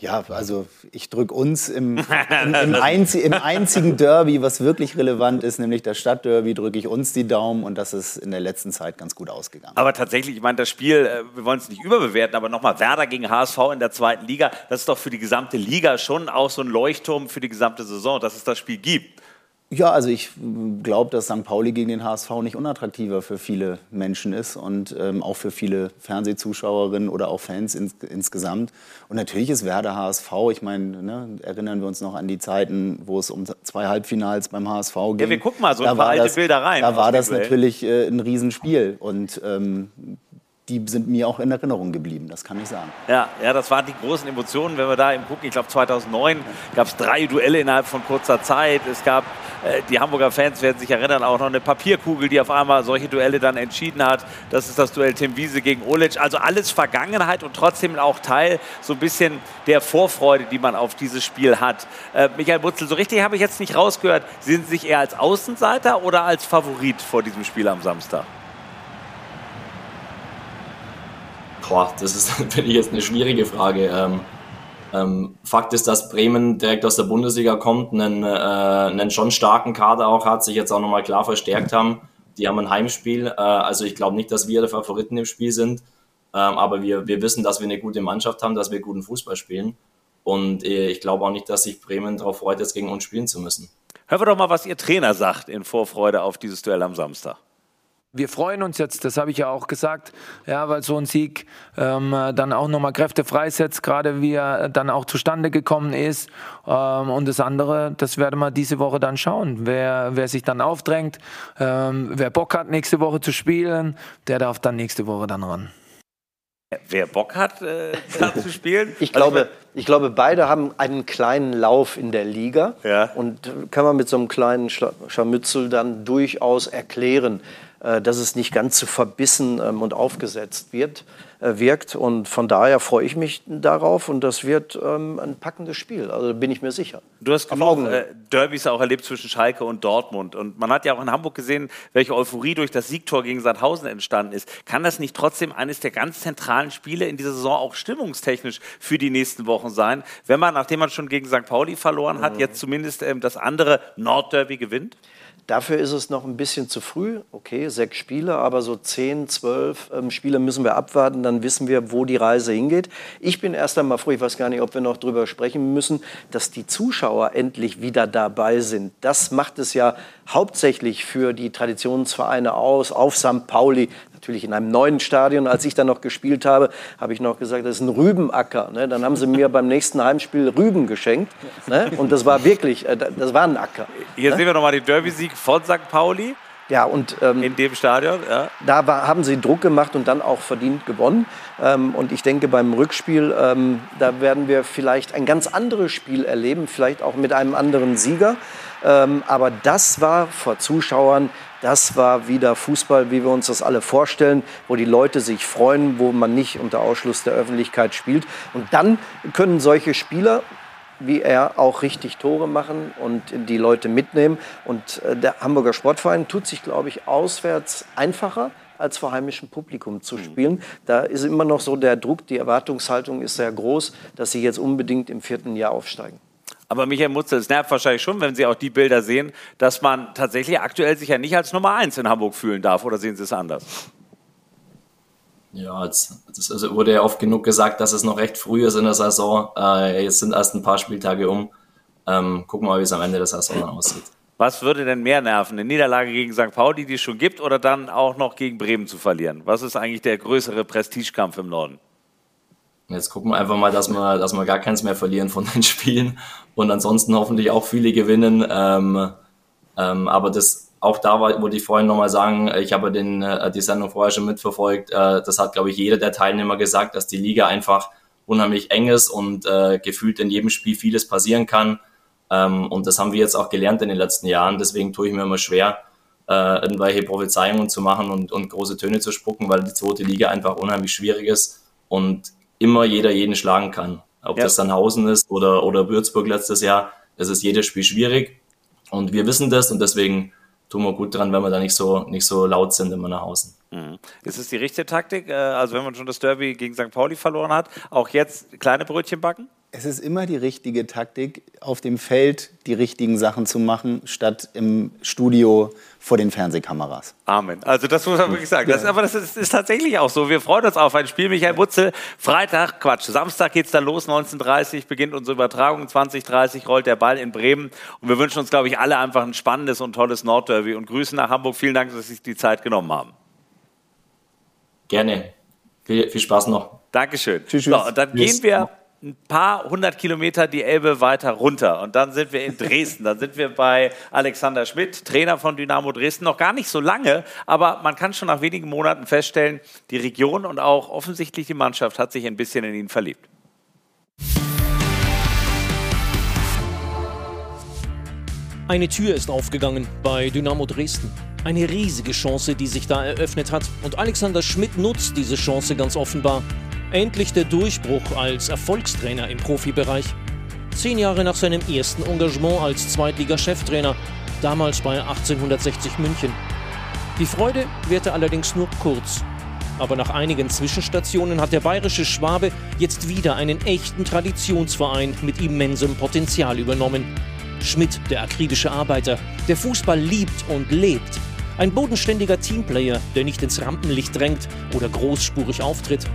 Ja, also ich drücke uns im, im, im, einzi im, einzigen Derby, was wirklich relevant ist, nämlich das Stadtderby, drücke ich uns die Daumen und das ist in der letzten Zeit ganz gut ausgegangen. Aber tatsächlich, ich meine, das Spiel, äh, wir wollen es nicht überbewerten, aber nochmal Werder gegen HSV in der zweiten Liga, das ist doch für die gesamte Liga schon auch so ein Leuchtturm für die gesamte Saison, dass es das Spiel gibt. Ja, also ich glaube, dass St. Pauli gegen den HSV nicht unattraktiver für viele Menschen ist und ähm, auch für viele Fernsehzuschauerinnen oder auch Fans ins, insgesamt. Und natürlich ist Werder HSV, ich meine, ne, erinnern wir uns noch an die Zeiten, wo es um zwei Halbfinals beim HSV ging. Ja, wir gucken mal so ein paar alte das, Bilder rein. Da war das natürlich äh, ein Riesenspiel und ähm, die sind mir auch in Erinnerung geblieben, das kann ich sagen. Ja, ja das waren die großen Emotionen, wenn wir da im gucken. Ich glaube, 2009 gab es drei Duelle innerhalb von kurzer Zeit. Es gab, äh, die Hamburger Fans werden sich erinnern, auch noch eine Papierkugel, die auf einmal solche Duelle dann entschieden hat. Das ist das Duell Tim Wiese gegen Olic. Also alles Vergangenheit und trotzdem auch Teil so ein bisschen der Vorfreude, die man auf dieses Spiel hat. Äh, Michael Butzel, so richtig habe ich jetzt nicht rausgehört. Sind Sie sich eher als Außenseiter oder als Favorit vor diesem Spiel am Samstag? Boah, das ist finde ich jetzt eine schwierige Frage. Ähm, ähm, Fakt ist, dass Bremen direkt aus der Bundesliga kommt, einen, äh, einen schon starken Kader auch hat, sich jetzt auch nochmal klar verstärkt haben. Die haben ein Heimspiel, äh, also ich glaube nicht, dass wir der Favoriten im Spiel sind, ähm, aber wir, wir wissen, dass wir eine gute Mannschaft haben, dass wir guten Fußball spielen. Und äh, ich glaube auch nicht, dass sich Bremen darauf freut, jetzt gegen uns spielen zu müssen. Hören wir doch mal, was Ihr Trainer sagt in Vorfreude auf dieses Duell am Samstag wir freuen uns jetzt, das habe ich ja auch gesagt, ja, weil so ein Sieg ähm, dann auch nochmal Kräfte freisetzt, gerade wie er dann auch zustande gekommen ist. Ähm, und das andere, das werden wir diese Woche dann schauen. Wer, wer sich dann aufdrängt, ähm, wer Bock hat, nächste Woche zu spielen, der darf dann nächste Woche dann ran. Wer Bock hat, äh, zu spielen? Ich glaube, ich glaube, beide haben einen kleinen Lauf in der Liga ja. und kann man mit so einem kleinen Scharmützel dann durchaus erklären. Äh, dass es nicht ganz zu verbissen ähm, und aufgesetzt wird, äh, wirkt. Und von daher freue ich mich darauf und das wird ähm, ein packendes Spiel. Also bin ich mir sicher. Du hast genug äh, Derbys auch erlebt zwischen Schalke und Dortmund. Und man hat ja auch in Hamburg gesehen, welche Euphorie durch das Siegtor gegen Sandhausen entstanden ist. Kann das nicht trotzdem eines der ganz zentralen Spiele in dieser Saison auch stimmungstechnisch für die nächsten Wochen sein, wenn man, nachdem man schon gegen St. Pauli verloren hat, mhm. jetzt zumindest ähm, das andere Nordderby gewinnt? Dafür ist es noch ein bisschen zu früh. Okay, sechs Spiele, aber so zehn, zwölf ähm, Spiele müssen wir abwarten. Dann wissen wir, wo die Reise hingeht. Ich bin erst einmal froh, ich weiß gar nicht, ob wir noch darüber sprechen müssen, dass die Zuschauer endlich wieder dabei sind. Das macht es ja hauptsächlich für die Traditionsvereine aus, auf St. Pauli natürlich in einem neuen Stadion. Als ich da noch gespielt habe, habe ich noch gesagt, das ist ein Rübenacker. Ne? Dann haben sie mir beim nächsten Heimspiel Rüben geschenkt. Ne? Und das war wirklich, äh, das war ein Acker. Hier ne? sehen wir nochmal den Derby-Sieg von St. Pauli. Ja, und ähm, in dem Stadion, ja. Da war, haben sie Druck gemacht und dann auch verdient gewonnen. Ähm, und ich denke, beim Rückspiel, ähm, da werden wir vielleicht ein ganz anderes Spiel erleben, vielleicht auch mit einem anderen Sieger. Ähm, aber das war vor Zuschauern das war wieder Fußball, wie wir uns das alle vorstellen, wo die Leute sich freuen, wo man nicht unter Ausschluss der Öffentlichkeit spielt. Und dann können solche Spieler, wie er auch richtig Tore machen und die Leute mitnehmen. Und äh, der Hamburger Sportverein tut sich, glaube ich, auswärts einfacher als vor heimischem Publikum zu spielen. Da ist immer noch so der Druck, die Erwartungshaltung ist sehr groß, dass sie jetzt unbedingt im vierten Jahr aufsteigen. Aber Michael Mutzel, es nervt wahrscheinlich schon, wenn Sie auch die Bilder sehen, dass man tatsächlich aktuell sich ja nicht als Nummer eins in Hamburg fühlen darf. Oder sehen Sie es anders? Ja, es also wurde ja oft genug gesagt, dass es noch recht früh ist in der Saison. Äh, jetzt sind erst ein paar Spieltage um. Ähm, gucken wir mal, wie es am Ende der Saison aussieht. Was würde denn mehr nerven? Eine Niederlage gegen St. Pauli, die es schon gibt, oder dann auch noch gegen Bremen zu verlieren? Was ist eigentlich der größere Prestigekampf im Norden? Jetzt gucken wir einfach mal, dass wir, dass wir gar keins mehr verlieren von den Spielen und ansonsten hoffentlich auch viele gewinnen. Ähm, ähm, aber das auch da wollte ich vorhin nochmal sagen, ich habe den, äh, die Sendung vorher schon mitverfolgt. Äh, das hat, glaube ich, jeder der Teilnehmer gesagt, dass die Liga einfach unheimlich eng ist und äh, gefühlt in jedem Spiel vieles passieren kann. Ähm, und das haben wir jetzt auch gelernt in den letzten Jahren. Deswegen tue ich mir immer schwer, äh, irgendwelche Prophezeiungen zu machen und, und große Töne zu spucken, weil die zweite Liga einfach unheimlich schwierig ist und immer jeder jeden schlagen kann. Ob ja. das dann Hausen ist oder, oder Würzburg letztes Jahr, es ist jedes Spiel schwierig. Und wir wissen das und deswegen tun wir gut dran, wenn wir da nicht so, nicht so laut sind immer nach außen. Mhm. Ist es die richtige Taktik? Äh, also wenn man schon das Derby gegen St. Pauli verloren hat, auch jetzt kleine Brötchen backen? Es ist immer die richtige Taktik, auf dem Feld die richtigen Sachen zu machen, statt im Studio vor den Fernsehkameras. Amen. Also das muss man wirklich sagen. Das, aber das ist, ist, tatsächlich auch so. Wir freuen uns auf ein Spiel. Michael Butzel, Freitag, Quatsch, Samstag geht es dann los, 19.30 beginnt unsere Übertragung, 20.30 rollt der Ball in Bremen. Und wir wünschen uns, glaube ich, alle einfach ein spannendes und tolles Nordderby und Grüße nach Hamburg. Vielen Dank, dass Sie sich die Zeit genommen haben. Gerne. Viel, viel Spaß noch. Dankeschön. Tschüss. So, und dann gehen wir ein paar hundert Kilometer die Elbe weiter runter. Und dann sind wir in Dresden. Dann sind wir bei Alexander Schmidt, Trainer von Dynamo Dresden. Noch gar nicht so lange, aber man kann schon nach wenigen Monaten feststellen, die Region und auch offensichtlich die Mannschaft hat sich ein bisschen in ihn verliebt. Eine Tür ist aufgegangen bei Dynamo Dresden. Eine riesige Chance, die sich da eröffnet hat. Und Alexander Schmidt nutzt diese Chance ganz offenbar. Endlich der Durchbruch als Erfolgstrainer im Profibereich. Zehn Jahre nach seinem ersten Engagement als Zweitliga-Cheftrainer, damals bei 1860 München. Die Freude währte allerdings nur kurz. Aber nach einigen Zwischenstationen hat der bayerische Schwabe jetzt wieder einen echten Traditionsverein mit immensem Potenzial übernommen. Schmidt, der akribische Arbeiter, der Fußball liebt und lebt. Ein bodenständiger Teamplayer, der nicht ins Rampenlicht drängt oder großspurig auftritt.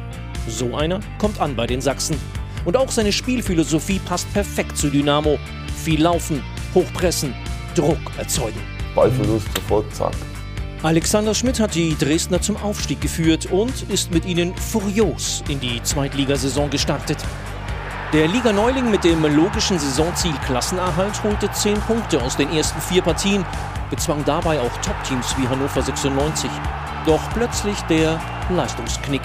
So einer kommt an bei den Sachsen. Und auch seine Spielphilosophie passt perfekt zu Dynamo. Viel laufen, hochpressen, Druck erzeugen. Ballverlust sofort, zack. Alexander Schmidt hat die Dresdner zum Aufstieg geführt und ist mit ihnen furios in die Zweitligasaison gestartet. Der Liga-Neuling mit dem logischen Saisonziel Klassenerhalt holte 10 Punkte aus den ersten vier Partien, bezwang dabei auch Top-Teams wie Hannover 96. Doch plötzlich der Leistungsknick.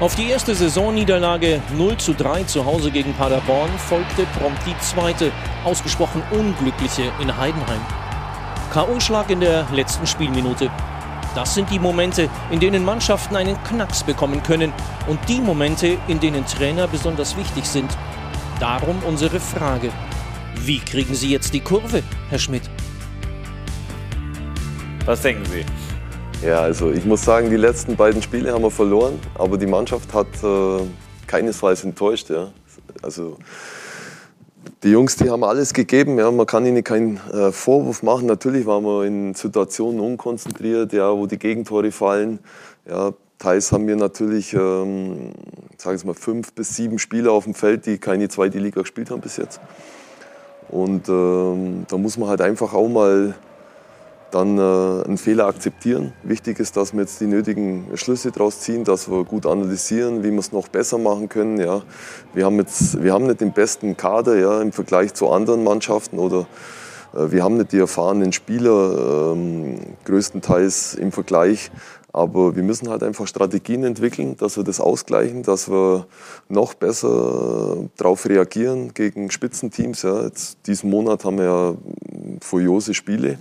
Auf die erste Saisonniederlage 0 zu 3 zu Hause gegen Paderborn folgte prompt die zweite, ausgesprochen unglückliche in Heidenheim. K.O.-Schlag in der letzten Spielminute. Das sind die Momente, in denen Mannschaften einen Knacks bekommen können und die Momente, in denen Trainer besonders wichtig sind. Darum unsere Frage. Wie kriegen Sie jetzt die Kurve, Herr Schmidt? Was denken Sie? Ja, also ich muss sagen, die letzten beiden Spiele haben wir verloren, aber die Mannschaft hat äh, keinesfalls enttäuscht. Ja. Also die Jungs, die haben alles gegeben. Ja. Man kann ihnen keinen äh, Vorwurf machen. Natürlich waren wir in Situationen unkonzentriert, ja, wo die Gegentore fallen. Ja, teils haben wir natürlich, ähm, sagen wir mal, fünf bis sieben Spieler auf dem Feld, die keine zweite Liga gespielt haben bis jetzt. Und ähm, da muss man halt einfach auch mal dann äh, einen Fehler akzeptieren. Wichtig ist, dass wir jetzt die nötigen Schlüsse daraus ziehen, dass wir gut analysieren, wie wir es noch besser machen können. Ja. Wir, haben jetzt, wir haben nicht den besten Kader ja, im Vergleich zu anderen Mannschaften oder äh, wir haben nicht die erfahrenen Spieler, ähm, größtenteils im Vergleich. Aber wir müssen halt einfach Strategien entwickeln, dass wir das ausgleichen, dass wir noch besser darauf reagieren gegen Spitzenteams. Ja. Jetzt, diesen Monat haben wir ja furiose Spiele.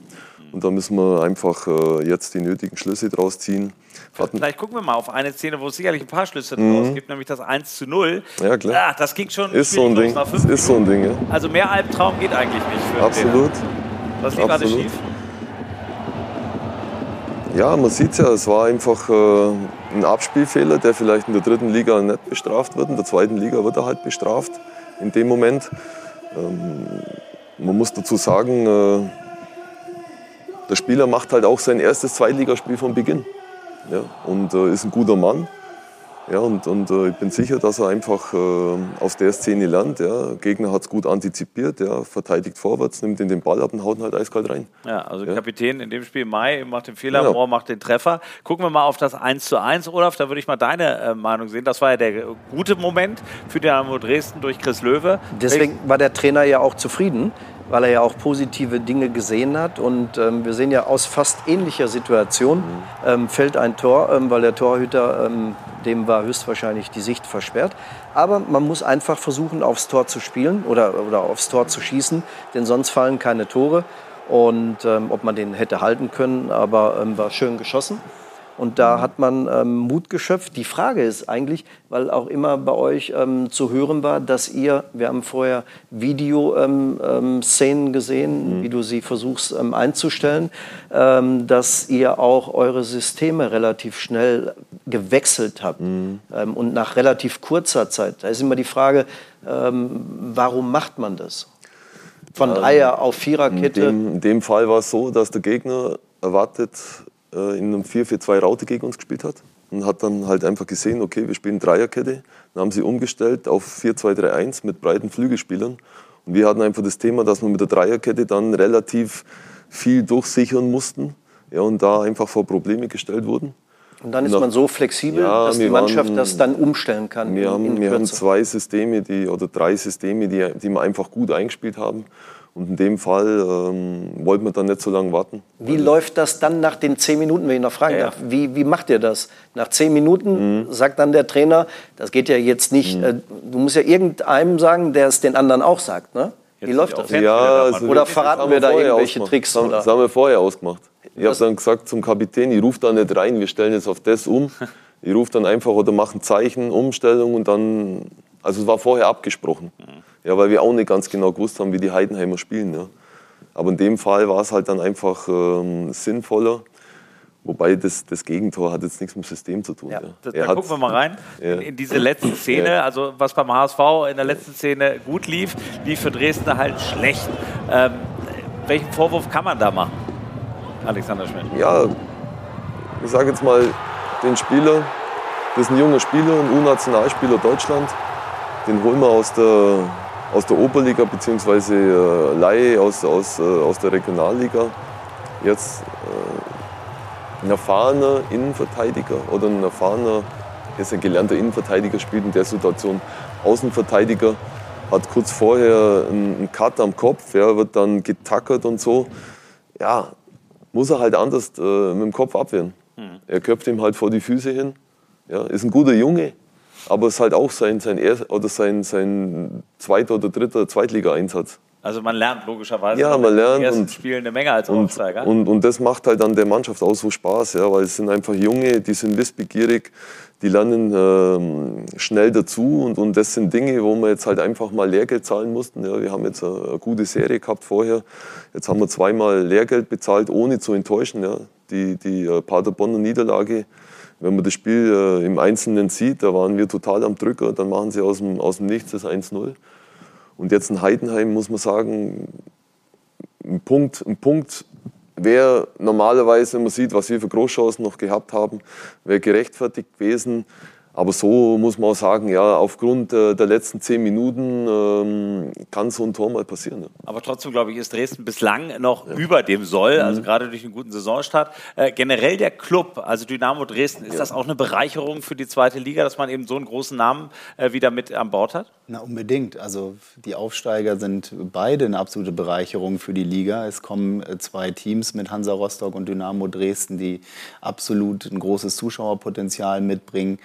Und da müssen wir einfach äh, jetzt die nötigen Schlüsse draus ziehen. Hatten Vielleicht gucken wir mal auf eine Szene, wo es sicherlich ein paar Schlüsse mhm. draus gibt, nämlich das 1 zu 0. Ja, klar. Ja, das ging schon. Ist so ein Ding. Ist so ein Ding, ja. Also mehr Albtraum geht eigentlich nicht für Absolut. Was lief alles schief? Ja, man sieht es ja, es war einfach äh, ein Abspielfehler, der vielleicht in der dritten Liga nicht bestraft wird. In der zweiten Liga wird er halt bestraft in dem Moment. Ähm, man muss dazu sagen, äh, der Spieler macht halt auch sein erstes Zweitligaspiel von Beginn. Ja, und äh, ist ein guter Mann. Ja, und, und äh, ich bin sicher, dass er einfach äh, aus der Szene lernt. Ja. Gegner hat es gut antizipiert, ja, verteidigt vorwärts, nimmt in den Ball ab und haut ihn halt eiskalt rein. Ja, also ja. Kapitän in dem Spiel Mai macht den Fehler, ja. Mohr macht den Treffer. Gucken wir mal auf das 1 zu 1, Olaf, da würde ich mal deine äh, Meinung sehen. Das war ja der gute Moment für Dynamo Dresden durch Chris Löwe. Deswegen war der Trainer ja auch zufrieden weil er ja auch positive Dinge gesehen hat. Und ähm, wir sehen ja aus fast ähnlicher Situation mhm. ähm, fällt ein Tor, ähm, weil der Torhüter, ähm, dem war höchstwahrscheinlich die Sicht versperrt. Aber man muss einfach versuchen, aufs Tor zu spielen oder, oder aufs Tor zu schießen, denn sonst fallen keine Tore. und ähm, ob man den hätte halten können, aber ähm, war schön geschossen. Und da hat man ähm, Mut geschöpft. Die Frage ist eigentlich, weil auch immer bei euch ähm, zu hören war, dass ihr, wir haben vorher Videoszenen ähm, gesehen, mhm. wie du sie versuchst ähm, einzustellen, ähm, dass ihr auch eure Systeme relativ schnell gewechselt habt mhm. Ähm, und nach relativ kurzer Zeit. Da ist immer die Frage, warum macht man das? Von Dreier auf Viererkette? In dem, in dem Fall war es so, dass der Gegner erwartet, äh, in einem 4-4-2 Raute gegen uns gespielt hat und hat dann halt einfach gesehen, okay, wir spielen Dreierkette. Dann haben sie umgestellt auf 4-2-3-1 mit breiten Flügelspielern. Und wir hatten einfach das Thema, dass wir mit der Dreierkette dann relativ viel durchsichern mussten ja, und da einfach vor Probleme gestellt wurden. Und dann ist man so flexibel, ja, dass die Mannschaft waren, das dann umstellen kann. Wir, haben, wir haben zwei Systeme die, oder drei Systeme, die, die wir einfach gut eingespielt haben. Und in dem Fall ähm, wollten wir dann nicht so lange warten. Wie läuft das dann nach den zehn Minuten, wenn ich noch fragen ja. darf? Wie, wie macht ihr das? Nach zehn Minuten mhm. sagt dann der Trainer, das geht ja jetzt nicht, mhm. äh, du musst ja irgendeinem sagen, der es den anderen auch sagt, ne? Wie läuft das? Ja, also oder verraten wir, wir da irgendwelche ausgemacht. Tricks? Das, das haben wir vorher ausgemacht. Ich habe dann gesagt zum Kapitän, ich rufe da nicht rein, wir stellen jetzt auf das um. Ich rufe dann einfach oder mache ein Zeichen, Umstellung und dann, also es war vorher abgesprochen. Mhm. Ja, weil wir auch nicht ganz genau gewusst haben, wie die Heidenheimer spielen. Ja. Aber in dem Fall war es halt dann einfach ähm, sinnvoller. Wobei das, das Gegentor hat jetzt nichts mit dem System zu tun. Ja. Ja. Da, gucken wir mal rein ja. in, in, diese letzte Szene. Ja. Also was beim HSV in der letzten Szene gut lief, lief für Dresden halt schlecht. Ähm, welchen Vorwurf kann man da machen, Alexander Schmidt? Ja, ich sage jetzt mal, den Spieler, das ist ein junger Spieler, ein U-Nationalspieler Deutschland, den holen wir aus der aus der Oberliga bzw. Äh, Laie aus, aus, äh, aus der Regionalliga. Jetzt äh, ein erfahrener Innenverteidiger oder ein erfahrener, jetzt ein gelernter Innenverteidiger spielt in der Situation Außenverteidiger, hat kurz vorher einen Cut am Kopf, ja, wird dann getackert und so. Ja, muss er halt anders äh, mit dem Kopf abwehren. Mhm. Er köpft ihm halt vor die Füße hin. Ja, ist ein guter Junge, aber es ist halt auch sein, sein, oder sein, sein zweiter oder dritter Zweitliga-Einsatz. Also man lernt logischerweise ja, man lernt ersten und, Spielen eine Menge als und, Aufsteiger. Und, und das macht halt an der Mannschaft auch so Spaß, ja, weil es sind einfach Junge, die sind wissbegierig, die lernen ähm, schnell dazu und, und das sind Dinge, wo wir jetzt halt einfach mal Lehrgeld zahlen mussten. Ja, wir haben jetzt eine, eine gute Serie gehabt vorher. Jetzt haben wir zweimal Lehrgeld bezahlt, ohne zu enttäuschen. Ja. Die, die äh, Paderborner Niederlage wenn man das Spiel äh, im Einzelnen sieht, da waren wir total am Drücker, dann machen sie aus dem, aus dem Nichts das 1-0. Und jetzt in Heidenheim muss man sagen, ein Punkt, ein Punkt wäre normalerweise, wenn man sieht, was wir für Großchancen noch gehabt haben, wäre gerechtfertigt gewesen. Aber so muss man auch sagen, ja, aufgrund äh, der letzten zehn Minuten ähm, kann so ein Tor mal passieren. Ja. Aber trotzdem, glaube ich, ist Dresden bislang noch ja. über dem Soll, mhm. also gerade durch einen guten Saisonstart. Äh, generell der Club, also Dynamo Dresden, ist ja. das auch eine Bereicherung für die zweite Liga, dass man eben so einen großen Namen äh, wieder mit an Bord hat? Na, unbedingt. Also die Aufsteiger sind beide eine absolute Bereicherung für die Liga. Es kommen äh, zwei Teams mit Hansa Rostock und Dynamo Dresden, die absolut ein großes Zuschauerpotenzial mitbringen.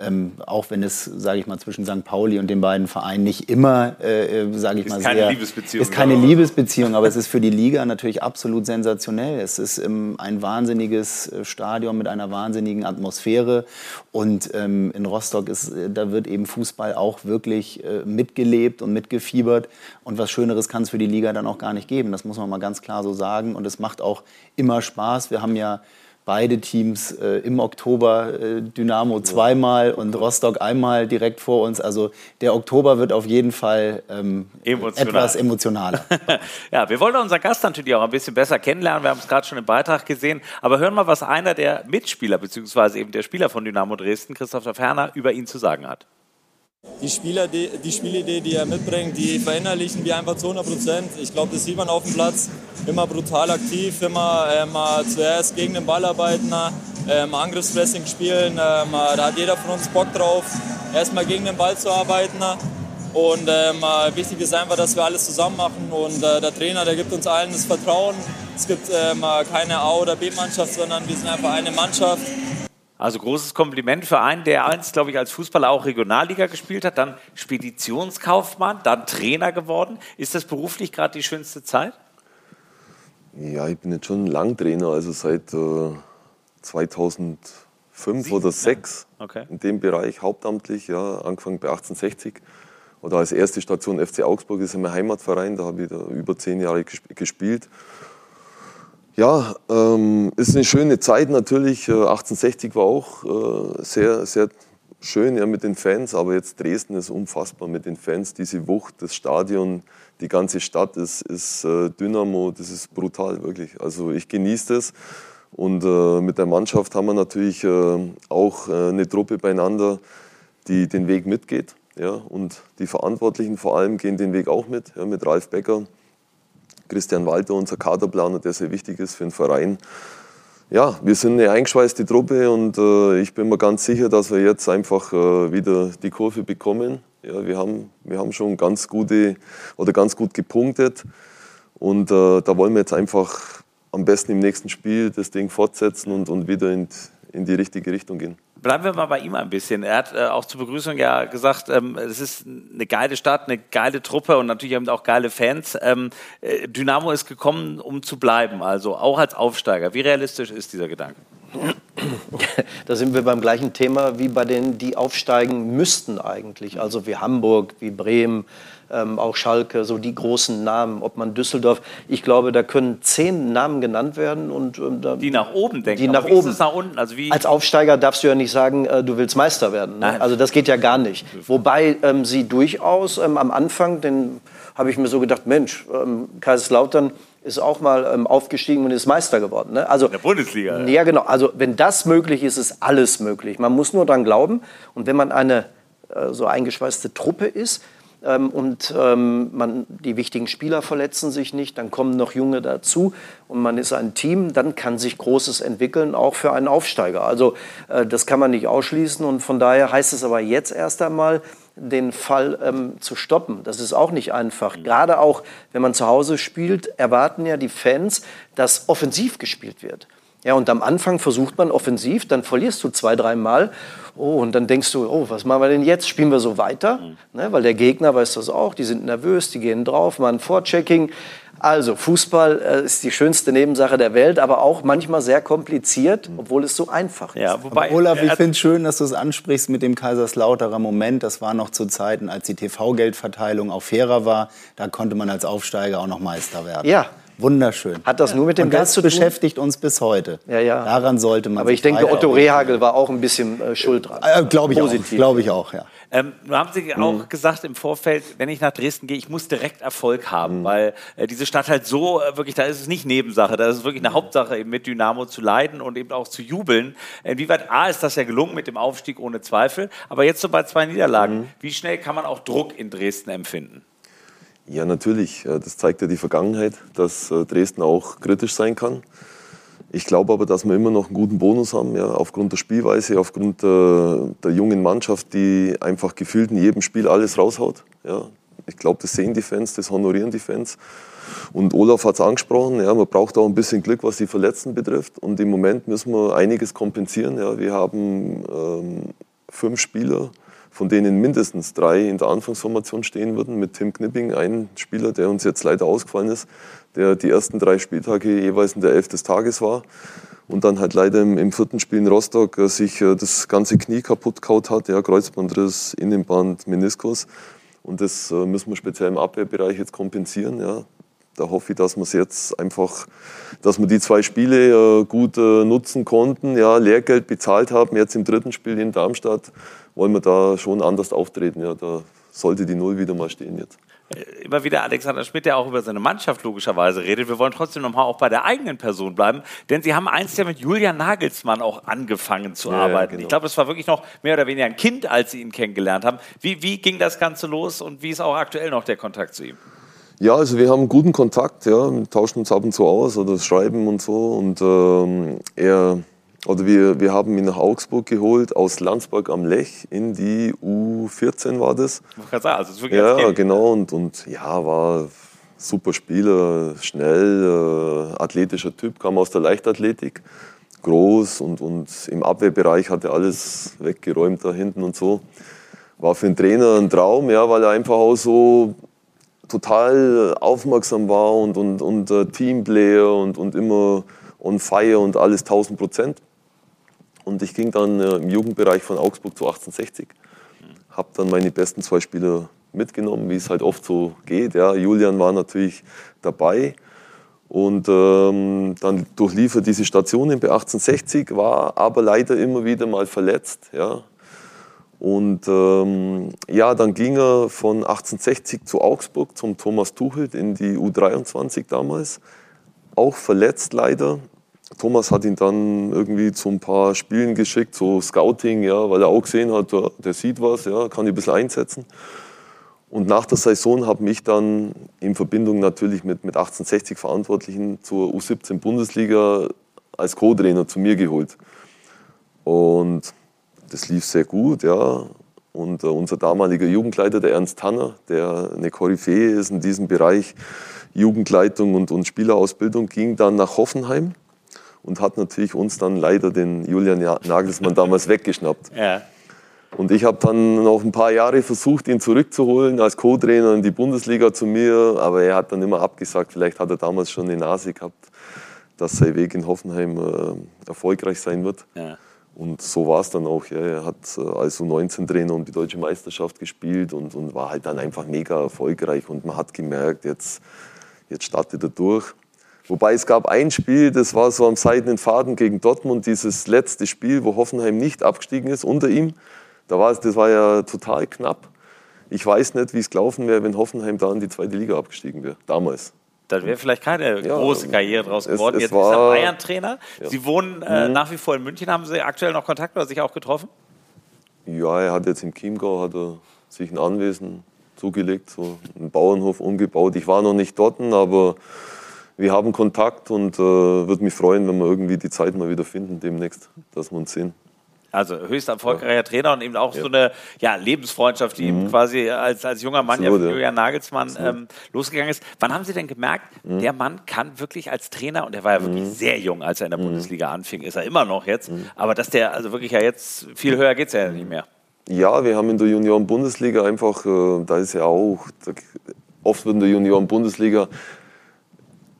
Ähm, auch wenn es, sage ich mal, zwischen St. Pauli und den beiden Vereinen nicht immer, äh, äh sage ich ist mal, keine sehr, Liebesbeziehung, ist keine Liebesbeziehung, aber es ist für die Liga natürlich absolut sensationell. Es ist ähm, ein wahnsinniges äh, Stadion mit einer wahnsinnigen Atmosphäre und ähm, in Rostock ist, äh, da wird eben Fußball auch wirklich äh, mitgelebt und mitgefiebert und was Schöneres kann es für die Liga dann auch gar nicht geben. Das muss man mal ganz klar so sagen und es macht auch immer Spaß. Wir haben ja beide Teams äh, im Oktober, äh, Dynamo zweimal und Rostock einmal direkt vor uns. Also der Oktober wird auf jeden Fall ähm, Emotional. etwas emotionaler. ja, wir wollen unseren Gast natürlich auch ein bisschen besser kennenlernen. Wir haben es gerade schon im Beitrag gesehen. Aber hören wir, was einer der Mitspieler, beziehungsweise eben der Spieler von Dynamo Dresden, Christoph Ferner, über ihn zu sagen hat. Die, Spieler, die, die Spielidee, die er mitbringt, die verinnerlichen wir einfach zu 100 Prozent. Ich glaube, das sieht man auf dem Platz. Immer brutal aktiv, immer ähm, zuerst gegen den Ball arbeiten, ähm, Angriffspressing spielen. Ähm, da hat jeder von uns Bock drauf, erstmal gegen den Ball zu arbeiten. Und ähm, wichtig ist einfach, dass wir alles zusammen machen. Und äh, der Trainer, der gibt uns allen das Vertrauen. Es gibt ähm, keine A- oder B-Mannschaft, sondern wir sind einfach eine Mannschaft. Also großes Kompliment für einen, der einst, glaube ich, als Fußballer auch Regionalliga gespielt hat, dann Speditionskaufmann, dann Trainer geworden. Ist das beruflich gerade die schönste Zeit? Ja, ich bin jetzt schon lang Trainer, also seit äh, 2005 Sieben, oder 2006 ja. okay. in dem Bereich hauptamtlich, ja, angefangen bei 1860 oder als erste Station FC Augsburg, das ist mein Heimatverein, da habe ich da über zehn Jahre gespielt. Ja, ähm, ist eine schöne Zeit natürlich. 1860 äh, war auch äh, sehr, sehr schön ja, mit den Fans, aber jetzt Dresden ist unfassbar mit den Fans. Diese Wucht, das Stadion, die ganze Stadt ist, ist äh, Dynamo, das ist brutal, wirklich. Also ich genieße das. Und äh, mit der Mannschaft haben wir natürlich äh, auch äh, eine Truppe beieinander, die den Weg mitgeht. Ja, und die Verantwortlichen vor allem gehen den Weg auch mit, ja, mit Ralf Becker, Christian Walter, unser Kaderplaner, der sehr wichtig ist für den Verein. Ja, wir sind eine eingeschweißte Truppe und äh, ich bin mir ganz sicher, dass wir jetzt einfach äh, wieder die Kurve bekommen. Ja, wir, haben, wir haben schon ganz gute oder ganz gut gepunktet und äh, da wollen wir jetzt einfach am besten im nächsten Spiel das Ding fortsetzen und, und wieder in, in die richtige Richtung gehen. Bleiben wir mal bei ihm ein bisschen. Er hat äh, auch zur Begrüßung ja gesagt, ähm, es ist eine geile Stadt, eine geile Truppe und natürlich haben auch geile Fans. Ähm, äh, Dynamo ist gekommen, um zu bleiben, also auch als Aufsteiger. Wie realistisch ist dieser Gedanke? Da sind wir beim gleichen Thema wie bei denen, die aufsteigen müssten eigentlich. Also wie Hamburg, wie Bremen, ähm, auch Schalke, so die großen Namen, ob man Düsseldorf. Ich glaube, da können zehn Namen genannt werden. Und, ähm, die nach oben denken. Die nach oben. nach unten? Also Als Aufsteiger darfst du ja nicht sagen, äh, du willst Meister werden. Ne? Also das geht ja gar nicht. Wobei ähm, sie durchaus ähm, am Anfang, den habe ich mir so gedacht, Mensch, ähm, Kaiserslautern ist auch mal ähm, aufgestiegen und ist Meister geworden. Ne? Also, In der Bundesliga. Ja. ja, genau. Also wenn das möglich ist, ist alles möglich. Man muss nur daran glauben. Und wenn man eine äh, so eingeschweißte Truppe ist, ähm, und ähm, man, die wichtigen Spieler verletzen sich nicht, dann kommen noch Junge dazu und man ist ein Team, dann kann sich Großes entwickeln, auch für einen Aufsteiger. Also äh, das kann man nicht ausschließen und von daher heißt es aber jetzt erst einmal, den Fall ähm, zu stoppen. Das ist auch nicht einfach. Mhm. Gerade auch, wenn man zu Hause spielt, erwarten ja die Fans, dass offensiv gespielt wird. Ja, und am Anfang versucht man offensiv, dann verlierst du zwei, dreimal. Oh, und dann denkst du, oh, was machen wir denn jetzt? Spielen wir so weiter? Mhm. Ne, weil der Gegner weiß das auch, die sind nervös, die gehen drauf, machen Vorchecking. Also, Fußball äh, ist die schönste Nebensache der Welt, aber auch manchmal sehr kompliziert, obwohl es so einfach ist. Ja, wobei, aber Olaf, ich finde es schön, dass du es ansprichst mit dem Kaiserslauterer Moment. Das war noch zu Zeiten, als die TV-Geldverteilung auch fairer war. Da konnte man als Aufsteiger auch noch Meister werden. Ja, Wunderschön. Hat das nur mit dem Und das beschäftigt uns bis heute. Ja, ja. Daran sollte man Aber ich denke, Otto Rehagel war auch ein bisschen äh, schuld dran. Äh, Glaube ich Positiv. auch. Glaube ich auch, ja. Ähm, nun haben Sie auch mhm. gesagt im Vorfeld, wenn ich nach Dresden gehe, ich muss direkt Erfolg haben, mhm. weil äh, diese Stadt halt so äh, wirklich, da ist es nicht Nebensache, da ist es wirklich eine Hauptsache, eben mit Dynamo zu leiden und eben auch zu jubeln. Inwieweit A ist das ja gelungen mit dem Aufstieg ohne Zweifel, aber jetzt so bei zwei Niederlagen, mhm. wie schnell kann man auch Druck in Dresden empfinden? Ja, natürlich. Das zeigt ja die Vergangenheit, dass äh, Dresden auch kritisch sein kann. Ich glaube aber, dass wir immer noch einen guten Bonus haben, ja, aufgrund der Spielweise, aufgrund der, der, jungen Mannschaft, die einfach gefühlt in jedem Spiel alles raushaut. Ja. Ich glaube, das sehen die Fans, das honorieren die Fans. Und Olaf hat es angesprochen, ja, man braucht auch ein bisschen Glück, was die Verletzten betrifft. Und im Moment müssen wir einiges kompensieren. Ja. Wir haben ähm, fünf Spieler, von denen mindestens drei in der Anfangsformation stehen würden, mit Tim Knipping, ein Spieler, der uns jetzt leider ausgefallen ist, der die ersten drei Spieltage jeweils in der Elf des Tages war und dann halt leider im, im vierten Spiel in Rostock äh, sich äh, das ganze Knie kaputt kaut hat, ja, Kreuzbandriss, Innenband, Meniskus. Und das äh, müssen wir speziell im Abwehrbereich jetzt kompensieren. Ja. Da hoffe ich, dass wir jetzt einfach, dass wir die zwei Spiele gut nutzen konnten, ja, Lehrgeld bezahlt haben. Jetzt im dritten Spiel in Darmstadt wollen wir da schon anders auftreten. Ja. Da sollte die Null wieder mal stehen jetzt. Äh, immer wieder Alexander Schmidt, der auch über seine Mannschaft logischerweise redet. Wir wollen trotzdem nochmal auch bei der eigenen Person bleiben, denn Sie haben einst ja mit Julian Nagelsmann auch angefangen zu ja, arbeiten. Genau. Ich glaube, es war wirklich noch mehr oder weniger ein Kind, als Sie ihn kennengelernt haben. Wie, wie ging das Ganze los und wie ist auch aktuell noch der Kontakt zu ihm? Ja, also wir haben guten Kontakt, ja, wir tauschen uns ab und zu aus oder schreiben und so. Und ähm, er oder wir, wir haben ihn nach Augsburg geholt, aus Landsberg am Lech in die U14 war das. Ich sagen, also das ist Ja, genau. Und, und ja, war super Spieler, schnell, äh, athletischer Typ, kam aus der Leichtathletik. Groß und, und im Abwehrbereich hat er alles weggeräumt da hinten und so. War für einen Trainer ein Traum, ja, weil er einfach auch so total aufmerksam war und, und, und äh, Teamplayer und, und immer on fire und alles 1000 Prozent. Und ich ging dann äh, im Jugendbereich von Augsburg zu 1860. Habe dann meine besten zwei Spieler mitgenommen, wie es halt oft so geht. Ja, Julian war natürlich dabei. Und ähm, dann durchlief er diese Stationen bei 1860, war aber leider immer wieder mal verletzt. Ja. Und ähm, ja, dann ging er von 1860 zu Augsburg zum Thomas Tuchel in die U23 damals. Auch verletzt leider. Thomas hat ihn dann irgendwie zu ein paar Spielen geschickt, so Scouting, ja, weil er auch gesehen hat, der sieht was, ja, kann ihn ein bisschen einsetzen. Und nach der Saison habe mich dann in Verbindung natürlich mit, mit 1860 Verantwortlichen zur U17 Bundesliga als Co-Trainer zu mir geholt. Und das lief sehr gut, ja. Und äh, unser damaliger Jugendleiter, der Ernst Tanner, der eine Koryphäe ist in diesem Bereich Jugendleitung und, und Spielerausbildung, ging dann nach Hoffenheim und hat natürlich uns dann leider den Julian Nagelsmann damals weggeschnappt. Ja. Und ich habe dann noch ein paar Jahre versucht, ihn zurückzuholen als Co-Trainer in die Bundesliga zu mir, aber er hat dann immer abgesagt. Vielleicht hat er damals schon eine Nase gehabt, dass sein Weg in Hoffenheim äh, erfolgreich sein wird. Ja. Und so war es dann auch. Ja. Er hat äh, als U19-Trainer um die deutsche Meisterschaft gespielt und, und war halt dann einfach mega erfolgreich. Und man hat gemerkt, jetzt, jetzt startet er durch. Wobei es gab ein Spiel, das war so am seidenen Faden gegen Dortmund, dieses letzte Spiel, wo Hoffenheim nicht abgestiegen ist unter ihm. Da war es, das war ja total knapp. Ich weiß nicht, wie es gelaufen wäre, wenn Hoffenheim da in die zweite Liga abgestiegen wäre, damals. Dann wäre vielleicht keine ja, große Karriere draus geworden. Es, es Jetzt ist er Bayern-Trainer. Ja. Sie wohnen äh, mhm. nach wie vor in München. Haben Sie aktuell noch Kontakt oder sich auch getroffen? Ja, er hat jetzt im Chiemgau hat er sich ein Anwesen zugelegt, so einen Bauernhof umgebaut. Ich war noch nicht dort, aber wir haben Kontakt und äh, würde mich freuen, wenn wir irgendwie die Zeit mal wieder finden demnächst, dass wir uns sehen. Also höchst erfolgreicher. Trainer und eben auch ja. so eine ja, Lebensfreundschaft, die mhm. ihm quasi als, als junger Mann Absolut, ja von Julian Nagelsmann ähm, losgegangen ist. Wann haben Sie denn gemerkt, mhm. der Mann kann wirklich als Trainer, und er war ja wirklich mhm. sehr jung, als er in der mhm. Bundesliga anfing, ist er immer noch jetzt, mhm. aber dass der also wirklich ja jetzt, viel höher geht es ja nicht mehr. Ja, wir haben in der Junioren-Bundesliga einfach, äh, da ist ja auch, da, oft wird in der Junioren-Bundesliga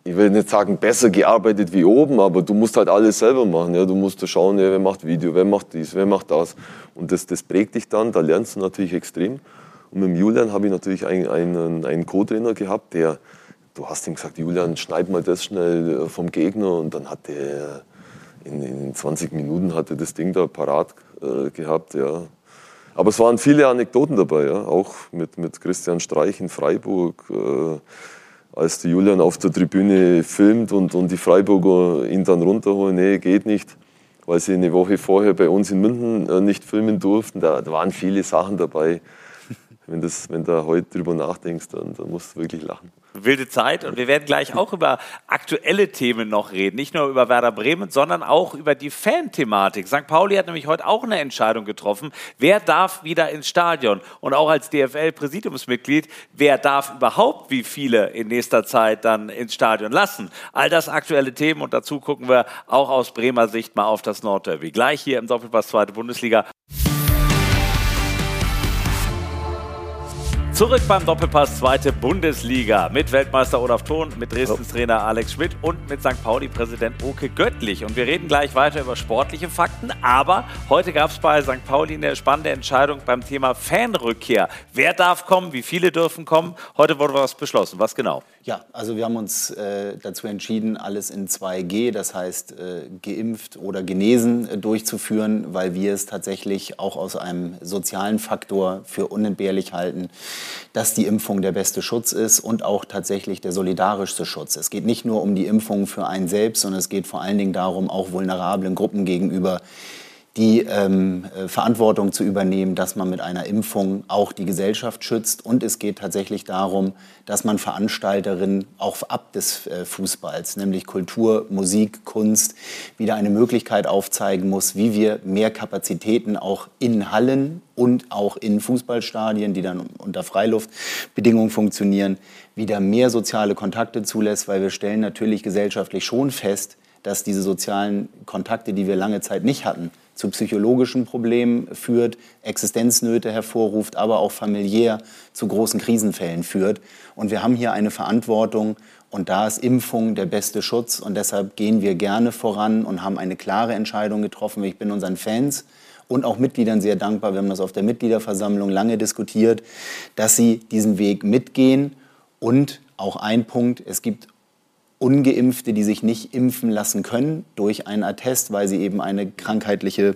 ich will nicht sagen, besser gearbeitet wie oben, aber du musst halt alles selber machen. Ja? Du musst schauen, ja, wer macht Video, wer macht dies, wer macht das. Und das, das prägt dich dann, da lernst du natürlich extrem. Und mit Julian habe ich natürlich einen, einen, einen Co-Trainer gehabt, der, du hast ihm gesagt, Julian, schneid mal das schnell äh, vom Gegner. Und dann hat der in, in 20 Minuten hatte das Ding da parat äh, gehabt. Ja. Aber es waren viele Anekdoten dabei, ja? auch mit, mit Christian Streich in Freiburg. Äh, als der Julian auf der Tribüne filmt und, und die Freiburger ihn dann runterholen, nee, geht nicht, weil sie eine Woche vorher bei uns in München äh, nicht filmen durften. Da, da waren viele Sachen dabei. Wenn, das, wenn du heute drüber nachdenkst, dann, dann musst du wirklich lachen wilde Zeit und wir werden gleich auch über aktuelle Themen noch reden. Nicht nur über Werder Bremen, sondern auch über die Fan-Thematik. St. Pauli hat nämlich heute auch eine Entscheidung getroffen. Wer darf wieder ins Stadion? Und auch als DFL-Präsidiumsmitglied, wer darf überhaupt wie viele in nächster Zeit dann ins Stadion lassen? All das aktuelle Themen und dazu gucken wir auch aus Bremer Sicht mal auf das Nordderby. Gleich hier im Doppelpass Zweite Bundesliga. Zurück beim Doppelpass zweite Bundesliga mit Weltmeister Olaf Thon, mit Dresdens Trainer Alex Schmidt und mit St. Pauli-Präsident Oke Göttlich. Und wir reden gleich weiter über sportliche Fakten, aber heute gab es bei St. Pauli eine spannende Entscheidung beim Thema Fanrückkehr. Wer darf kommen, wie viele dürfen kommen? Heute wurde was beschlossen. Was genau? Ja, also wir haben uns äh, dazu entschieden, alles in 2G, das heißt äh, geimpft oder genesen, äh, durchzuführen, weil wir es tatsächlich auch aus einem sozialen Faktor für unentbehrlich halten, dass die Impfung der beste Schutz ist und auch tatsächlich der solidarischste Schutz. Es geht nicht nur um die Impfung für einen selbst, sondern es geht vor allen Dingen darum, auch vulnerablen Gruppen gegenüber die ähm, äh, Verantwortung zu übernehmen, dass man mit einer Impfung auch die Gesellschaft schützt. Und es geht tatsächlich darum, dass man Veranstalterinnen auch ab des äh, Fußballs, nämlich Kultur, Musik, Kunst, wieder eine Möglichkeit aufzeigen muss, wie wir mehr Kapazitäten auch in Hallen und auch in Fußballstadien, die dann unter Freiluftbedingungen funktionieren, wieder mehr soziale Kontakte zulässt, weil wir stellen natürlich gesellschaftlich schon fest, dass diese sozialen Kontakte, die wir lange Zeit nicht hatten, zu psychologischen Problemen führt, Existenznöte hervorruft, aber auch familiär zu großen Krisenfällen führt. Und wir haben hier eine Verantwortung und da ist Impfung der beste Schutz und deshalb gehen wir gerne voran und haben eine klare Entscheidung getroffen. Ich bin unseren Fans und auch Mitgliedern sehr dankbar. Wir haben das auf der Mitgliederversammlung lange diskutiert, dass sie diesen Weg mitgehen. Und auch ein Punkt, es gibt ungeimpfte, die sich nicht impfen lassen können durch einen Attest, weil sie eben eine krankheitliche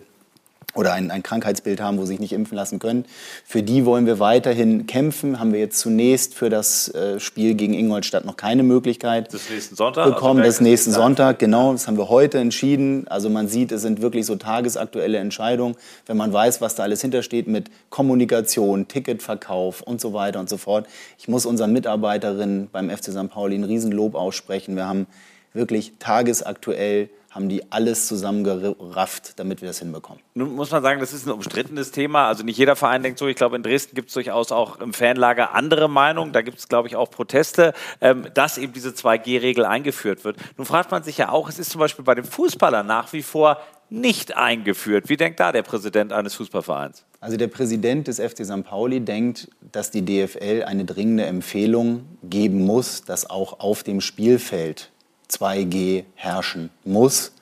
oder ein, ein Krankheitsbild haben, wo sie sich nicht impfen lassen können. Für die wollen wir weiterhin kämpfen. Haben wir jetzt zunächst für das äh, Spiel gegen Ingolstadt noch keine Möglichkeit das nächsten Sonntag, bekommen. Also das nächsten Sonntag, genau. Das haben wir heute entschieden. Also man sieht, es sind wirklich so tagesaktuelle Entscheidungen. Wenn man weiß, was da alles hintersteht mit Kommunikation, Ticketverkauf und so weiter und so fort. Ich muss unseren Mitarbeiterinnen beim FC St. Pauli ein Riesenlob aussprechen. Wir haben wirklich tagesaktuell haben die alles zusammengerafft, damit wir das hinbekommen. Nun muss man sagen, das ist ein umstrittenes Thema. Also nicht jeder Verein denkt so. Ich glaube, in Dresden gibt es durchaus auch im Fanlager andere Meinungen. Da gibt es, glaube ich, auch Proteste, ähm, dass eben diese 2G-Regel eingeführt wird. Nun fragt man sich ja auch, es ist zum Beispiel bei den Fußballern nach wie vor nicht eingeführt. Wie denkt da der Präsident eines Fußballvereins? Also der Präsident des FC St. Pauli denkt, dass die DFL eine dringende Empfehlung geben muss, dass auch auf dem Spielfeld 2G herrschen muss.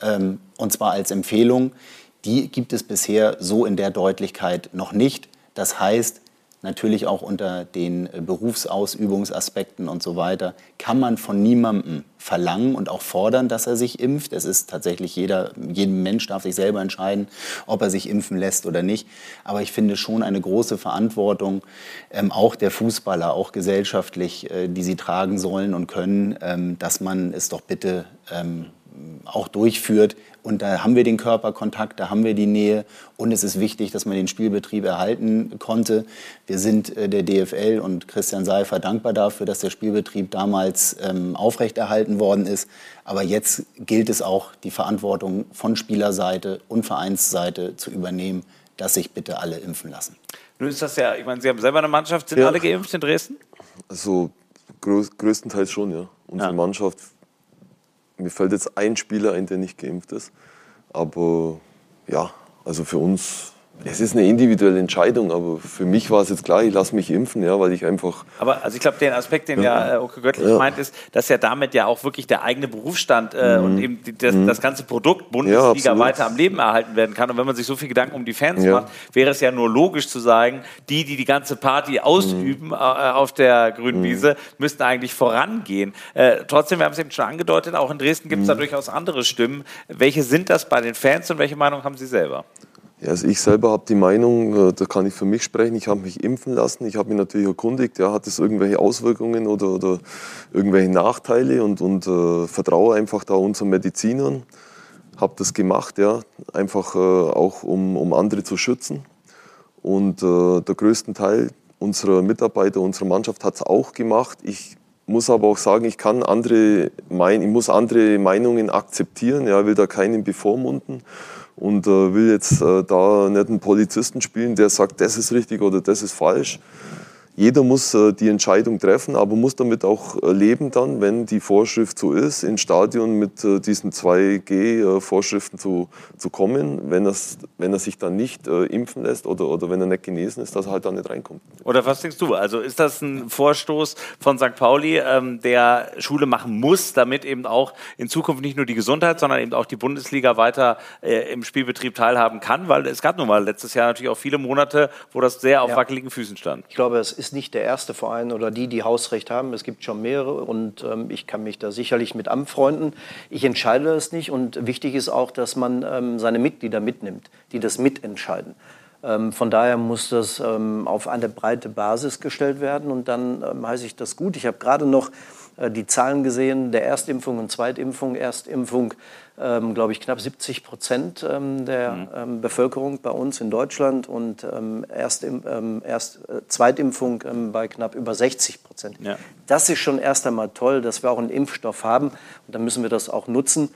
Ähm, und zwar als Empfehlung. Die gibt es bisher so in der Deutlichkeit noch nicht. Das heißt, natürlich auch unter den äh, Berufsausübungsaspekten und so weiter, kann man von niemandem verlangen und auch fordern, dass er sich impft. Es ist tatsächlich jeder, jedem Mensch darf sich selber entscheiden, ob er sich impfen lässt oder nicht. Aber ich finde schon eine große Verantwortung, ähm, auch der Fußballer, auch gesellschaftlich, äh, die sie tragen sollen und können, ähm, dass man es doch bitte ähm, auch durchführt. Und da haben wir den Körperkontakt, da haben wir die Nähe. Und es ist wichtig, dass man den Spielbetrieb erhalten konnte. Wir sind äh, der DFL und Christian Seifer dankbar dafür, dass der Spielbetrieb damals ähm, aufrechterhalten worden ist. Aber jetzt gilt es auch, die Verantwortung von Spielerseite und Vereinsseite zu übernehmen, dass sich bitte alle impfen lassen. Nun ist das ja, ich meine, Sie haben selber eine Mannschaft, sind ja. alle geimpft in Dresden? Also größtenteils schon, ja. Unsere ja. Mannschaft mir fällt jetzt ein Spieler ein, der nicht geimpft ist. Aber ja, also für uns es ist eine individuelle Entscheidung, aber für mich war es jetzt klar, ich lasse mich impfen, ja, weil ich einfach. Aber also ich glaube, den Aspekt, den ja, ja Oke Göttlich ja. meint, ist, dass ja damit ja auch wirklich der eigene Berufsstand äh, mhm. und eben das, mhm. das, ganze Produkt Bundesliga ja, weiter am Leben erhalten werden kann. Und wenn man sich so viel Gedanken um die Fans macht, wäre es ja nur logisch zu sagen, die, die die ganze Party ausüben mhm. äh, auf der grünen mhm. Wiese, müssten eigentlich vorangehen. Äh, trotzdem, wir haben es eben schon angedeutet, auch in Dresden gibt es da mhm. durchaus andere Stimmen. Welche sind das bei den Fans und welche Meinung haben Sie selber? Ja, also ich selber habe die Meinung, äh, da kann ich für mich sprechen, ich habe mich impfen lassen. Ich habe mich natürlich erkundigt, ja, hat es irgendwelche Auswirkungen oder, oder irgendwelche Nachteile und, und äh, vertraue einfach da unseren Medizinern. Habe das gemacht, ja, einfach äh, auch um, um andere zu schützen. Und äh, der größte Teil unserer Mitarbeiter, unserer Mannschaft hat es auch gemacht. Ich muss aber auch sagen, ich kann andere, mein, ich muss andere Meinungen akzeptieren, ja, will da keinen bevormunden und äh, will jetzt äh, da nicht einen Polizisten spielen, der sagt, das ist richtig oder das ist falsch. Jeder muss äh, die Entscheidung treffen, aber muss damit auch äh, leben dann, wenn die Vorschrift so ist, ins Stadion mit äh, diesen 2G-Vorschriften zu, zu kommen, wenn, wenn er sich dann nicht impfen lässt oder, oder wenn er nicht genesen ist, dass er halt da nicht reinkommt. Oder was denkst du? Also ist das ein Vorstoß von St. Pauli, ähm, der Schule machen muss, damit eben auch in Zukunft nicht nur die Gesundheit, sondern eben auch die Bundesliga weiter im Spielbetrieb teilhaben kann? Weil es gab nun mal letztes Jahr natürlich auch viele Monate, wo das sehr auf ja. wackeligen Füßen stand. Ich glaube, es ist ist nicht der erste Verein oder die, die Hausrecht haben. Es gibt schon mehrere und ähm, ich kann mich da sicherlich mit anfreunden. Ich entscheide das nicht und wichtig ist auch, dass man ähm, seine Mitglieder mitnimmt, die das mitentscheiden. Ähm, von daher muss das ähm, auf eine breite Basis gestellt werden und dann ähm, heiße ich das gut. Ich habe gerade noch äh, die Zahlen gesehen der Erstimpfung und Zweitimpfung. Erstimpfung, ähm, glaube ich, knapp 70 Prozent ähm, der mhm. ähm, Bevölkerung bei uns in Deutschland und ähm, Erstim ähm, Erst, äh, Zweitimpfung ähm, bei knapp über 60 Prozent. Ja. Das ist schon erst einmal toll, dass wir auch einen Impfstoff haben und dann müssen wir das auch nutzen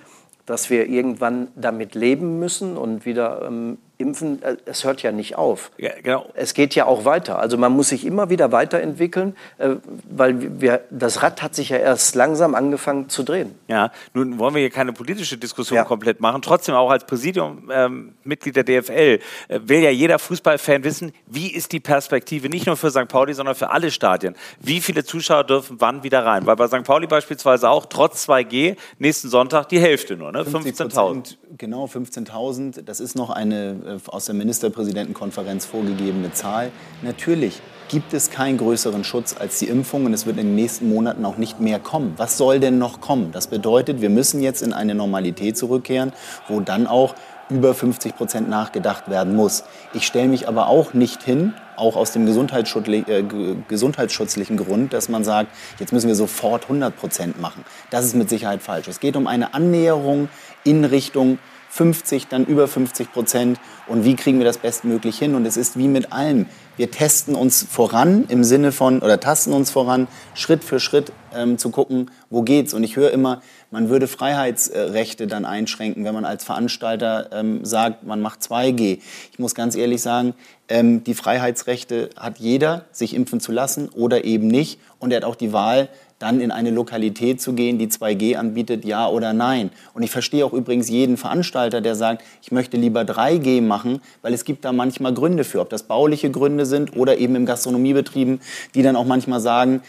dass wir irgendwann damit leben müssen und wieder ähm, Impfen, äh, es hört ja nicht auf. Ja, genau. Es geht ja auch weiter. Also man muss sich immer wieder weiterentwickeln, äh, weil wir, das Rad hat sich ja erst langsam angefangen zu drehen. Ja, nun wollen wir hier keine politische Diskussion ja. komplett machen. Trotzdem auch als Präsidium ähm, Mitglied der DFL äh, will ja jeder Fußballfan wissen, wie ist die Perspektive nicht nur für St. Pauli, sondern für alle Stadien. Wie viele Zuschauer dürfen wann wieder rein? Weil bei St. Pauli beispielsweise auch trotz 2G nächsten Sonntag die Hälfte nur, ne? 15.000. Genau, 15.000. Das ist noch eine äh, aus der Ministerpräsidentenkonferenz vorgegebene Zahl. Natürlich gibt es keinen größeren Schutz als die Impfung und es wird in den nächsten Monaten auch nicht mehr kommen. Was soll denn noch kommen? Das bedeutet, wir müssen jetzt in eine Normalität zurückkehren, wo dann auch über 50 Prozent nachgedacht werden muss. Ich stelle mich aber auch nicht hin, auch aus dem äh, gesundheitsschutzlichen Grund, dass man sagt, jetzt müssen wir sofort 100 Prozent machen. Das ist mit Sicherheit falsch. Es geht um eine Annäherung in Richtung 50, dann über 50 Prozent. Und wie kriegen wir das bestmöglich hin? Und es ist wie mit allem. Wir testen uns voran im Sinne von, oder tasten uns voran, Schritt für Schritt ähm, zu gucken, wo geht's. Und ich höre immer, man würde Freiheitsrechte dann einschränken, wenn man als Veranstalter ähm, sagt, man macht 2G. Ich muss ganz ehrlich sagen, ähm, die Freiheitsrechte hat jeder, sich impfen zu lassen oder eben nicht. Und er hat auch die Wahl, dann in eine Lokalität zu gehen, die 2G anbietet, ja oder nein. Und ich verstehe auch übrigens jeden Veranstalter, der sagt, ich möchte lieber 3G machen, weil es gibt da manchmal Gründe für, ob das bauliche Gründe sind oder eben im Gastronomiebetrieben, die dann auch manchmal sagen,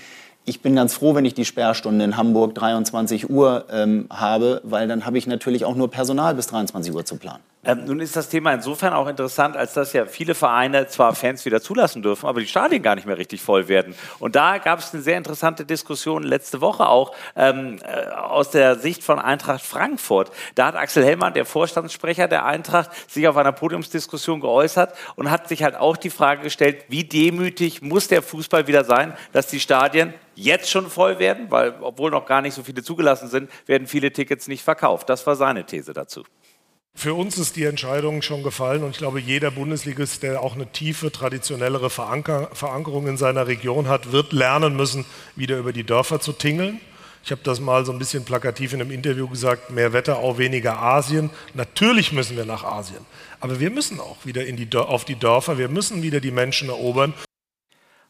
ich bin ganz froh, wenn ich die Sperrstunde in Hamburg 23 Uhr ähm, habe, weil dann habe ich natürlich auch nur Personal bis 23 Uhr zu planen. Ähm, nun ist das Thema insofern auch interessant, als dass ja viele Vereine zwar Fans wieder zulassen dürfen, aber die Stadien gar nicht mehr richtig voll werden. Und da gab es eine sehr interessante Diskussion letzte Woche auch ähm, äh, aus der Sicht von Eintracht Frankfurt. Da hat Axel Hellmann, der Vorstandssprecher der Eintracht, sich auf einer Podiumsdiskussion geäußert und hat sich halt auch die Frage gestellt, wie demütig muss der Fußball wieder sein, dass die Stadien jetzt schon voll werden, weil obwohl noch gar nicht so viele zugelassen sind, werden viele Tickets nicht verkauft. Das war seine These dazu. Für uns ist die Entscheidung schon gefallen und ich glaube, jeder Bundesligist, der auch eine tiefe, traditionellere Veranker Verankerung in seiner Region hat, wird lernen müssen, wieder über die Dörfer zu tingeln. Ich habe das mal so ein bisschen plakativ in einem Interview gesagt, mehr Wetterau, weniger Asien. Natürlich müssen wir nach Asien, aber wir müssen auch wieder die, auf die Dörfer, wir müssen wieder die Menschen erobern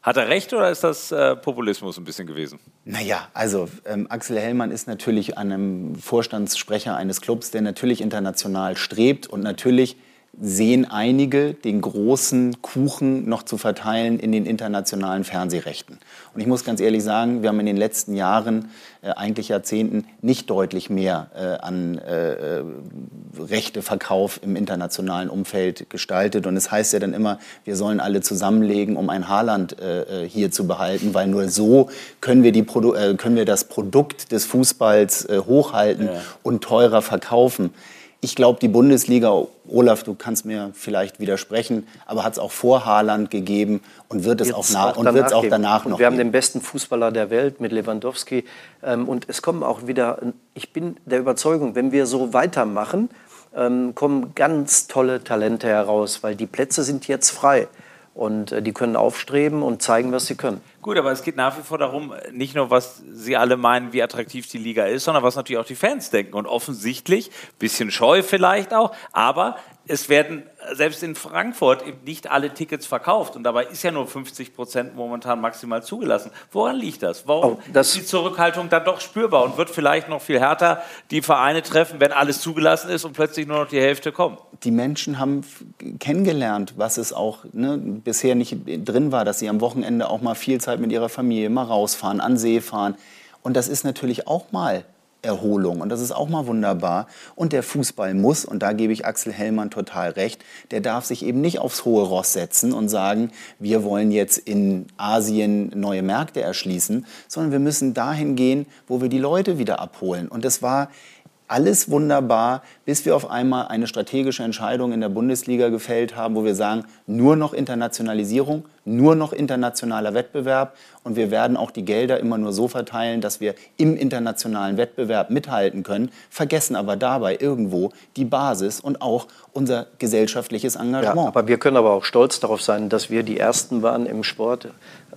hat er recht oder ist das äh, Populismus ein bisschen gewesen? Naja, also ähm, Axel Hellmann ist natürlich einem Vorstandssprecher eines Clubs, der natürlich international strebt und natürlich sehen einige den großen Kuchen noch zu verteilen in den internationalen Fernsehrechten. Und ich muss ganz ehrlich sagen, wir haben in den letzten Jahren, äh, eigentlich Jahrzehnten, nicht deutlich mehr äh, an äh, Rechteverkauf im internationalen Umfeld gestaltet. Und es heißt ja dann immer, wir sollen alle zusammenlegen, um ein Haarland äh, äh, hier zu behalten, weil nur so können wir, die Produ äh, können wir das Produkt des Fußballs hochhalten ja. und teurer verkaufen. Ich glaube, die Bundesliga, Olaf, du kannst mir vielleicht widersprechen, aber hat es auch vor Haaland gegeben und wird es auch, auch, und wird's auch danach und noch Wir haben den besten Fußballer der Welt mit Lewandowski. Ähm, und es kommen auch wieder, ich bin der Überzeugung, wenn wir so weitermachen, ähm, kommen ganz tolle Talente heraus, weil die Plätze sind jetzt frei. Und äh, die können aufstreben und zeigen, was sie können. Gut, aber es geht nach wie vor darum, nicht nur, was Sie alle meinen, wie attraktiv die Liga ist, sondern was natürlich auch die Fans denken. Und offensichtlich, bisschen scheu vielleicht auch, aber es werden selbst in Frankfurt eben nicht alle Tickets verkauft und dabei ist ja nur 50 Prozent momentan maximal zugelassen. Woran liegt das? Warum oh, das ist die Zurückhaltung dann doch spürbar und wird vielleicht noch viel härter die Vereine treffen, wenn alles zugelassen ist und plötzlich nur noch die Hälfte kommt? Die Menschen haben kennengelernt, was es auch ne, bisher nicht drin war, dass sie am Wochenende auch mal viel Zeit mit ihrer Familie mal rausfahren, an See fahren. Und das ist natürlich auch mal Erholung. Und das ist auch mal wunderbar. Und der Fußball muss, und da gebe ich Axel Hellmann total recht, der darf sich eben nicht aufs hohe Ross setzen und sagen, wir wollen jetzt in Asien neue Märkte erschließen, sondern wir müssen dahin gehen, wo wir die Leute wieder abholen. Und das war alles wunderbar, bis wir auf einmal eine strategische Entscheidung in der Bundesliga gefällt haben, wo wir sagen, nur noch Internationalisierung, nur noch internationaler Wettbewerb. Und wir werden auch die Gelder immer nur so verteilen, dass wir im internationalen Wettbewerb mithalten können, vergessen aber dabei irgendwo die Basis und auch unser gesellschaftliches Engagement. Ja, aber wir können aber auch stolz darauf sein, dass wir die Ersten waren im Sport,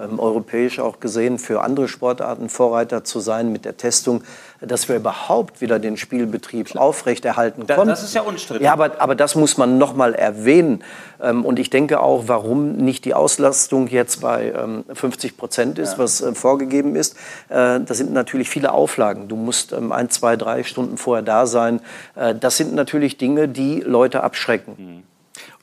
ähm, europäisch auch gesehen, für andere Sportarten Vorreiter zu sein mit der Testung, dass wir überhaupt wieder den Spielbetrieb aufrechterhalten konnten. Das ist ja unstrittig. Ja, aber, aber das muss man noch mal erwähnen. Ähm, und ich denke auch, warum nicht die Auslastung jetzt bei 50 ähm, Prozent ist, ja. was äh, vorgegeben ist. Äh, das sind natürlich viele Auflagen. Du musst ähm, ein, zwei, drei Stunden vorher da sein. Äh, das sind natürlich Dinge, die Leute abschrecken. Mhm.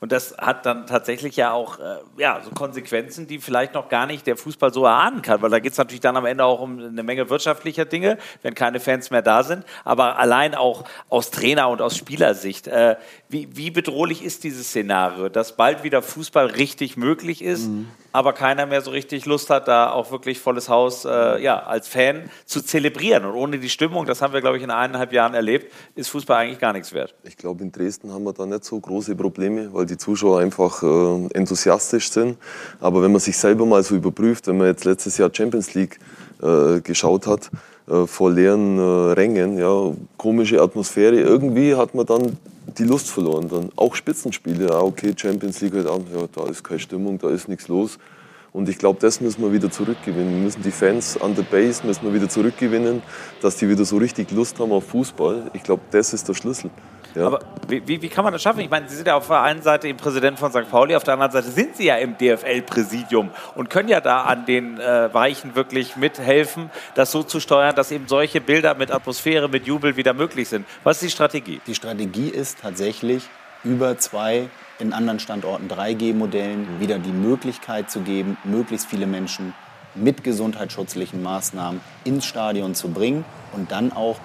Und das hat dann tatsächlich ja auch äh, ja, so Konsequenzen, die vielleicht noch gar nicht der Fußball so erahnen kann, weil da geht es natürlich dann am Ende auch um eine Menge wirtschaftlicher Dinge, wenn keine Fans mehr da sind. Aber allein auch aus Trainer- und aus Spielersicht, äh, wie, wie bedrohlich ist dieses Szenario, dass bald wieder Fußball richtig möglich ist, mhm aber keiner mehr so richtig Lust hat, da auch wirklich volles Haus äh, ja, als Fan zu zelebrieren. Und ohne die Stimmung, das haben wir, glaube ich, in eineinhalb Jahren erlebt, ist Fußball eigentlich gar nichts wert. Ich glaube, in Dresden haben wir da nicht so große Probleme, weil die Zuschauer einfach äh, enthusiastisch sind. Aber wenn man sich selber mal so überprüft, wenn man jetzt letztes Jahr Champions League äh, geschaut hat, äh, vor leeren äh, Rängen, ja, komische Atmosphäre, irgendwie hat man dann die Lust verloren. Dann auch Spitzenspiele, ja, okay, Champions League heute Abend, ja, da ist keine Stimmung, da ist nichts los. Und ich glaube, das müssen wir wieder zurückgewinnen. Wir müssen die Fans an der Base müssen wir wieder zurückgewinnen, dass die wieder so richtig Lust haben auf Fußball. Ich glaube, das ist der Schlüssel. Ja. Aber wie, wie, wie, kann man das schaffen? Ich meine, Sie sind ja auf der einen Seite eben Präsident von St. Pauli, auf der anderen Seite sind Sie ja im DFL-Präsidium und können ja da an den äh, Weichen wirklich mithelfen, das so zu steuern, dass eben solche Bilder mit Atmosphäre, mit Jubel wieder möglich sind. Was ist die Strategie? Die Strategie ist tatsächlich über zwei in anderen Standorten 3G-Modellen mhm. wieder die Möglichkeit zu geben, möglichst viele Menschen mit gesundheitsschutzlichen Maßnahmen ins Stadion zu bringen und dann auch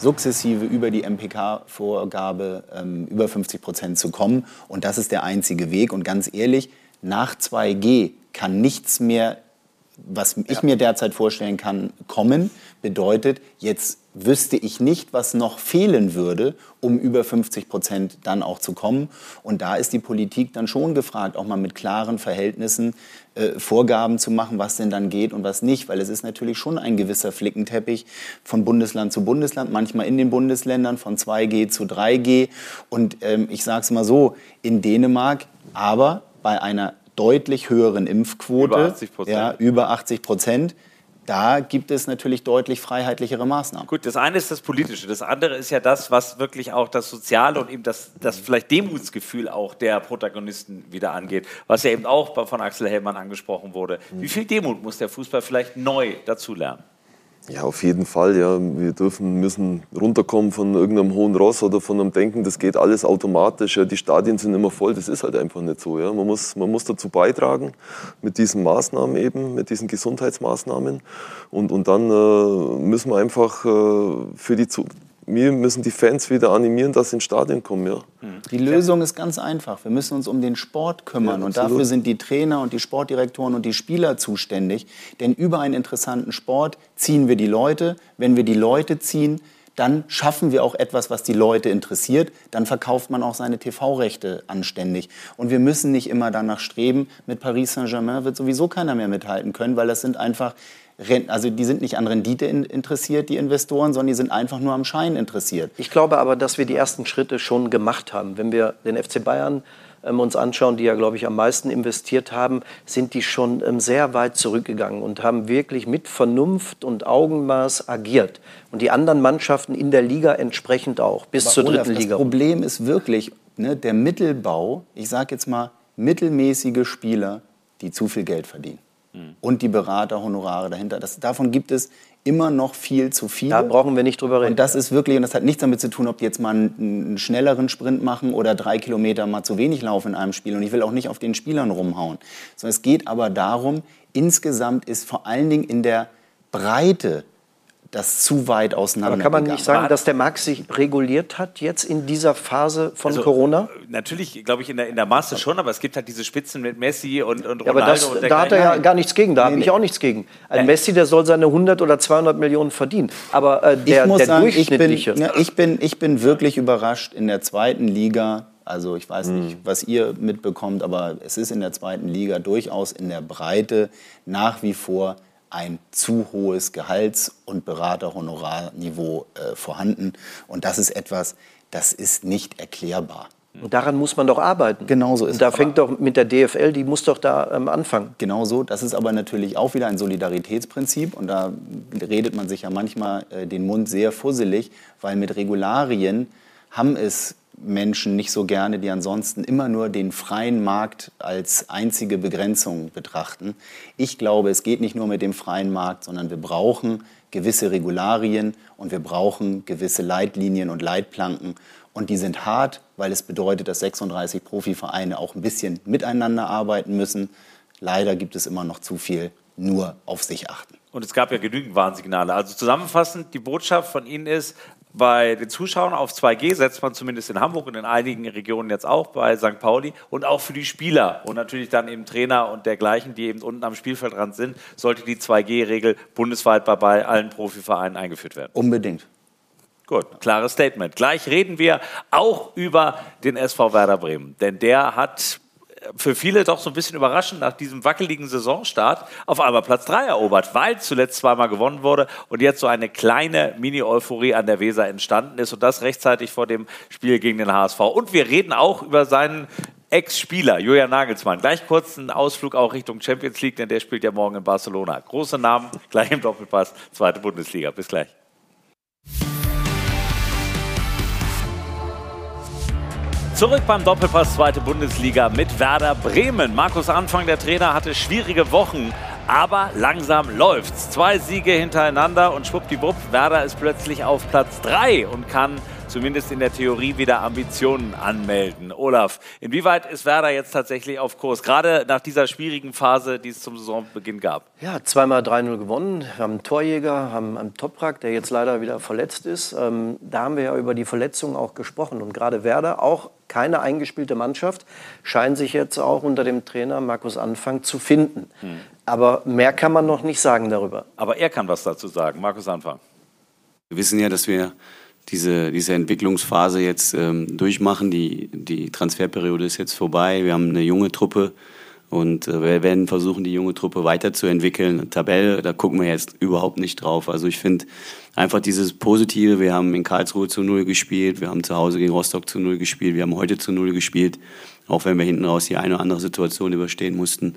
sukzessive über die MPK-Vorgabe ähm, über 50 Prozent zu kommen. Und das ist der einzige Weg. Und ganz ehrlich, nach 2G kann nichts mehr, was ich ja. mir derzeit vorstellen kann, kommen. Bedeutet, jetzt wüsste ich nicht, was noch fehlen würde, um über 50 Prozent dann auch zu kommen. Und da ist die Politik dann schon gefragt, auch mal mit klaren Verhältnissen äh, Vorgaben zu machen, was denn dann geht und was nicht. Weil es ist natürlich schon ein gewisser Flickenteppich von Bundesland zu Bundesland, manchmal in den Bundesländern von 2G zu 3G. Und ähm, ich sage es mal so, in Dänemark, aber bei einer deutlich höheren Impfquote, über 80 Prozent, ja, über 80 Prozent da gibt es natürlich deutlich freiheitlichere Maßnahmen. Gut, das eine ist das Politische, das andere ist ja das, was wirklich auch das Soziale und eben das, das vielleicht Demutsgefühl auch der Protagonisten wieder angeht, was ja eben auch von Axel Hellmann angesprochen wurde. Wie viel Demut muss der Fußball vielleicht neu dazulernen? Ja, auf jeden Fall. Ja. Wir dürfen, müssen runterkommen von irgendeinem hohen Ross oder von einem Denken, das geht alles automatisch. Ja. Die Stadien sind immer voll. Das ist halt einfach nicht so. Ja. Man, muss, man muss dazu beitragen mit diesen Maßnahmen eben, mit diesen Gesundheitsmaßnahmen. Und, und dann äh, müssen wir einfach äh, für die wir müssen die Fans wieder animieren, dass sie ins Stadion kommen. Ja. Die Lösung ist ganz einfach. Wir müssen uns um den Sport kümmern. Ja, und dafür sind die Trainer und die Sportdirektoren und die Spieler zuständig. Denn über einen interessanten Sport ziehen wir die Leute. Wenn wir die Leute ziehen, dann schaffen wir auch etwas, was die Leute interessiert. Dann verkauft man auch seine TV-Rechte anständig. Und wir müssen nicht immer danach streben, mit Paris Saint-Germain wird sowieso keiner mehr mithalten können, weil das sind einfach also die sind nicht an Rendite interessiert, die Investoren, sondern die sind einfach nur am Schein interessiert. Ich glaube aber, dass wir die ersten Schritte schon gemacht haben. Wenn wir den FC Bayern ähm, uns anschauen, die ja, glaube ich, am meisten investiert haben, sind die schon ähm, sehr weit zurückgegangen und haben wirklich mit Vernunft und Augenmaß agiert. Und die anderen Mannschaften in der Liga entsprechend auch, bis aber zur Olaf, dritten Liga. Das Problem ist wirklich, ne, der Mittelbau, ich sage jetzt mal mittelmäßige Spieler, die zu viel Geld verdienen. Mhm. Und die Beraterhonorare dahinter. Das, davon gibt es immer noch viel zu viel. Da brauchen wir nicht drüber reden. Und das ist wirklich, und das hat nichts damit zu tun, ob die jetzt mal einen, einen, schnelleren Sprint machen oder drei Kilometer mal zu wenig laufen in einem Spiel. Und ich will auch nicht auf den Spielern rumhauen. Sondern es geht aber darum, insgesamt ist vor allen Dingen in der Breite das zu weit auseinander. Aber kann man nicht sagen, dass der Markt sich reguliert hat jetzt in dieser Phase von also, Corona? Natürlich, glaube ich, in der, in der Maße schon, aber es gibt halt diese Spitzen mit Messi und, und Ronaldo. Ja, aber das, und da hat er ja gar nichts gegen, da nee, habe ich auch nichts gegen. Ein nee. Messi, der soll seine 100 oder 200 Millionen verdienen. Aber äh, der, ich muss der sagen, durchschnittliche... Ich bin, ja, ich, bin, ich bin wirklich überrascht in der zweiten Liga, also ich weiß nicht, hm. was ihr mitbekommt, aber es ist in der zweiten Liga durchaus in der Breite nach wie vor ein zu hohes Gehalts- und Beraterhonorarniveau äh, vorhanden. Und das ist etwas, das ist nicht erklärbar. Und daran muss man doch arbeiten. Genau so ist Und da fängt doch mit der DFL, die muss doch da ähm, anfangen. Genau so. Das ist aber natürlich auch wieder ein Solidaritätsprinzip. Und da redet man sich ja manchmal äh, den Mund sehr fusselig, weil mit Regularien haben es Menschen nicht so gerne, die ansonsten immer nur den freien Markt als einzige Begrenzung betrachten. Ich glaube, es geht nicht nur mit dem freien Markt, sondern wir brauchen gewisse Regularien und wir brauchen gewisse Leitlinien und Leitplanken. Und die sind hart, weil es bedeutet, dass 36 Profivereine auch ein bisschen miteinander arbeiten müssen. Leider gibt es immer noch zu viel nur auf sich achten. Und es gab ja genügend Warnsignale. Also zusammenfassend, die Botschaft von Ihnen ist, bei den Zuschauern auf 2G setzt man zumindest in Hamburg und in einigen Regionen jetzt auch bei St. Pauli und auch für die Spieler und natürlich dann eben Trainer und dergleichen, die eben unten am Spielfeldrand sind, sollte die 2G-Regel bundesweit bei allen Profivereinen eingeführt werden. Unbedingt. Gut, klares Statement. Gleich reden wir auch über den SV Werder Bremen, denn der hat für viele doch so ein bisschen überraschend nach diesem wackeligen Saisonstart auf einmal Platz 3 erobert, weil zuletzt zweimal gewonnen wurde und jetzt so eine kleine Mini-Euphorie an der Weser entstanden ist und das rechtzeitig vor dem Spiel gegen den HSV. Und wir reden auch über seinen Ex-Spieler Julian Nagelsmann. Gleich kurz einen Ausflug auch Richtung Champions League, denn der spielt ja morgen in Barcelona. Große Namen, gleich im Doppelpass, zweite Bundesliga. Bis gleich. Zurück beim Doppelpass zweite Bundesliga mit Werder Bremen. Markus Anfang, der Trainer, hatte schwierige Wochen, aber langsam läuft's. Zwei Siege hintereinander und schwuppdiwupp, Werder ist plötzlich auf Platz 3 und kann zumindest in der Theorie wieder Ambitionen anmelden. Olaf, inwieweit ist Werder jetzt tatsächlich auf Kurs, gerade nach dieser schwierigen Phase, die es zum Saisonbeginn gab? Ja, zweimal 3-0 gewonnen. Wir haben einen Torjäger, haben einen Toprak, der jetzt leider wieder verletzt ist. Ähm, da haben wir ja über die Verletzungen auch gesprochen. Und gerade Werder, auch keine eingespielte Mannschaft, scheint sich jetzt auch unter dem Trainer Markus Anfang zu finden. Hm. Aber mehr kann man noch nicht sagen darüber. Aber er kann was dazu sagen, Markus Anfang. Wir wissen ja, dass wir diese, diese Entwicklungsphase jetzt ähm, durchmachen. Die, die Transferperiode ist jetzt vorbei. Wir haben eine junge Truppe und äh, wir werden versuchen, die junge Truppe weiterzuentwickeln. Tabelle, da gucken wir jetzt überhaupt nicht drauf. Also ich finde einfach dieses Positive. Wir haben in Karlsruhe zu Null gespielt, wir haben zu Hause gegen Rostock zu Null gespielt, wir haben heute zu Null gespielt, auch wenn wir hinten raus die eine oder andere Situation überstehen mussten.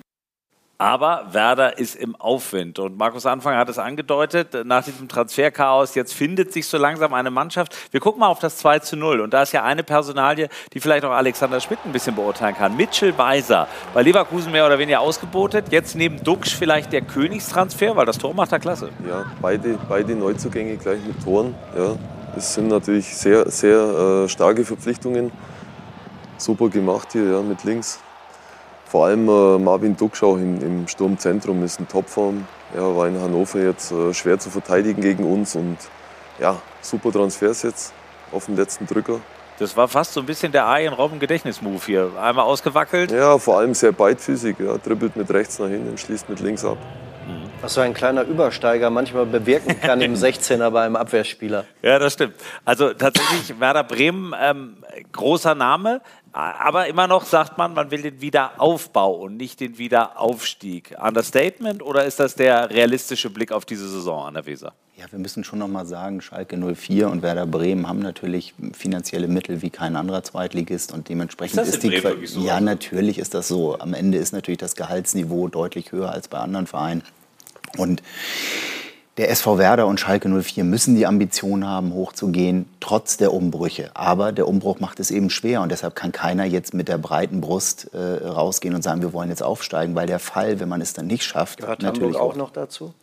Aber Werder ist im Aufwind. Und Markus Anfang hat es angedeutet, nach diesem Transferchaos, jetzt findet sich so langsam eine Mannschaft. Wir gucken mal auf das 2 zu 0. Und da ist ja eine Personalie, die vielleicht auch Alexander Schmidt ein bisschen beurteilen kann. Mitchell Weiser, bei Leverkusen mehr oder weniger ausgebotet. Jetzt neben Duxch vielleicht der Königstransfer, weil das Tor macht er klasse. Ja, beide, beide Neuzugänge gleich mit Toren. Ja, das sind natürlich sehr, sehr äh, starke Verpflichtungen. Super gemacht hier ja, mit links. Vor allem äh, Marvin Duckschau im, im, Sturmzentrum ist in Topform. Er war in Hannover jetzt äh, schwer zu verteidigen gegen uns und ja, super Transfers jetzt auf den letzten Drücker. Das war fast so ein bisschen der Arjen Robben Gedächtnismove hier. Einmal ausgewackelt. Ja, vor allem sehr beidfüßig. Ja. Dribbelt mit rechts nach hinten, schließt mit links ab. Was so ein kleiner Übersteiger manchmal bewirken kann im 16er bei einem Abwehrspieler. Ja, das stimmt. Also tatsächlich Werder Bremen, ähm, großer Name. Aber immer noch sagt man, man will den Wiederaufbau und nicht den Wiederaufstieg. Understatement oder ist das der realistische Blick auf diese Saison an der Weser? Ja, wir müssen schon noch mal sagen, Schalke 04 und Werder Bremen haben natürlich finanzielle Mittel wie kein anderer Zweitligist und dementsprechend ist, ist die Bremen so? Ja, natürlich ist das so. Am Ende ist natürlich das Gehaltsniveau deutlich höher als bei anderen Vereinen. Und der SV Werder und Schalke 04 müssen die Ambition haben, hochzugehen, trotz der Umbrüche. Aber der Umbruch macht es eben schwer und deshalb kann keiner jetzt mit der breiten Brust äh, rausgehen und sagen, wir wollen jetzt aufsteigen, weil der Fall, wenn man es dann nicht schafft, Gehört natürlich Hamburg auch noch dazu.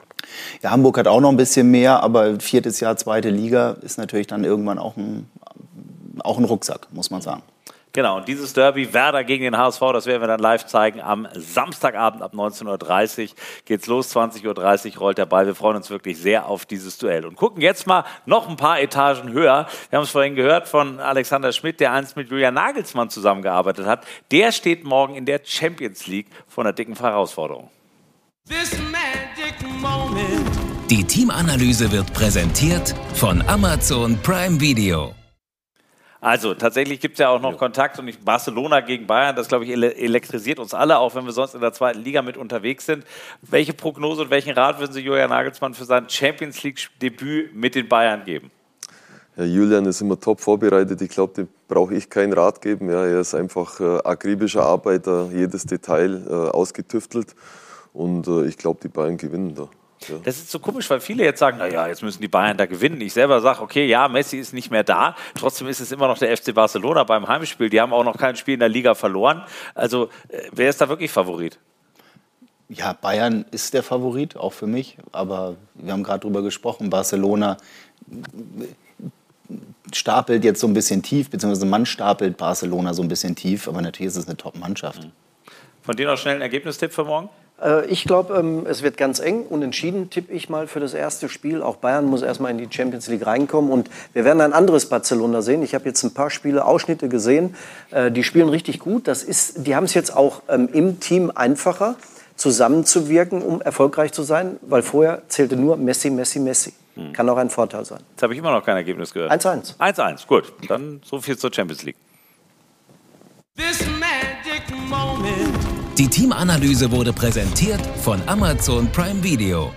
Ja, Hamburg hat auch noch ein bisschen mehr, aber viertes Jahr zweite Liga ist natürlich dann irgendwann auch ein, auch ein Rucksack, muss man sagen. Genau, und dieses Derby Werder gegen den HSV, das werden wir dann live zeigen am Samstagabend ab 19.30 Uhr. Geht's los, 20.30 Uhr rollt der Ball. Wir freuen uns wirklich sehr auf dieses Duell und gucken jetzt mal noch ein paar Etagen höher. Wir haben es vorhin gehört von Alexander Schmidt, der einst mit Julian Nagelsmann zusammengearbeitet hat. Der steht morgen in der Champions League vor einer dicken Herausforderung. Die Teamanalyse wird präsentiert von Amazon Prime Video. Also tatsächlich gibt es ja auch noch ja. Kontakt und ich, Barcelona gegen Bayern, das glaube ich elektrisiert uns alle, auch wenn wir sonst in der zweiten Liga mit unterwegs sind. Welche Prognose und welchen Rat würden Sie Julian Nagelsmann für sein Champions League-Debüt mit den Bayern geben? Ja, Julian ist immer top vorbereitet. Ich glaube, dem brauche ich keinen Rat geben. Ja, er ist einfach äh, akribischer Arbeiter, jedes Detail äh, ausgetüftelt. Und äh, ich glaube, die Bayern gewinnen da. Ja. Das ist so komisch, weil viele jetzt sagen, naja, jetzt müssen die Bayern da gewinnen. Ich selber sage, okay, ja, Messi ist nicht mehr da. Trotzdem ist es immer noch der FC Barcelona beim Heimspiel. Die haben auch noch kein Spiel in der Liga verloren. Also, äh, wer ist da wirklich Favorit? Ja, Bayern ist der Favorit, auch für mich. Aber wir haben gerade drüber gesprochen, Barcelona stapelt jetzt so ein bisschen tief, beziehungsweise man stapelt Barcelona so ein bisschen tief. Aber natürlich ist es eine Top-Mannschaft. Von dir noch schnell ein Ergebnistipp für morgen? Äh, ich glaube, ähm, es wird ganz eng. Unentschieden tippe ich mal für das erste Spiel. Auch Bayern muss erstmal in die Champions League reinkommen. Und wir werden ein anderes Barcelona sehen. Ich habe jetzt ein paar Spiele, Ausschnitte gesehen. Äh, die spielen richtig gut. Das ist, die haben es jetzt auch ähm, im Team einfacher, zusammenzuwirken, um erfolgreich zu sein. Weil vorher zählte nur Messi, Messi, Messi. Kann auch ein Vorteil sein. Jetzt habe ich immer noch kein Ergebnis gehört. 1-1. 1-1, gut. Dann so viel zur Champions League. Die Teamanalyse wurde präsentiert von Amazon Prime Video.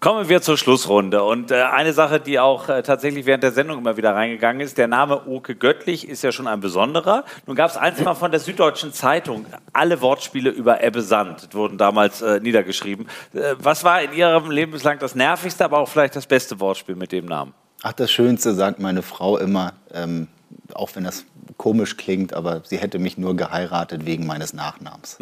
Kommen wir zur Schlussrunde. Und äh, eine Sache, die auch äh, tatsächlich während der Sendung immer wieder reingegangen ist, der Name Oke Göttlich ist ja schon ein besonderer. Nun gab es eins mal von der Süddeutschen Zeitung, alle Wortspiele über Ebbe Sand wurden damals äh, niedergeschrieben. Äh, was war in Ihrem Leben bislang das nervigste, aber auch vielleicht das beste Wortspiel mit dem Namen? Ach, das Schönste sagt meine Frau immer, ähm, auch wenn das komisch klingt, aber sie hätte mich nur geheiratet wegen meines Nachnamens.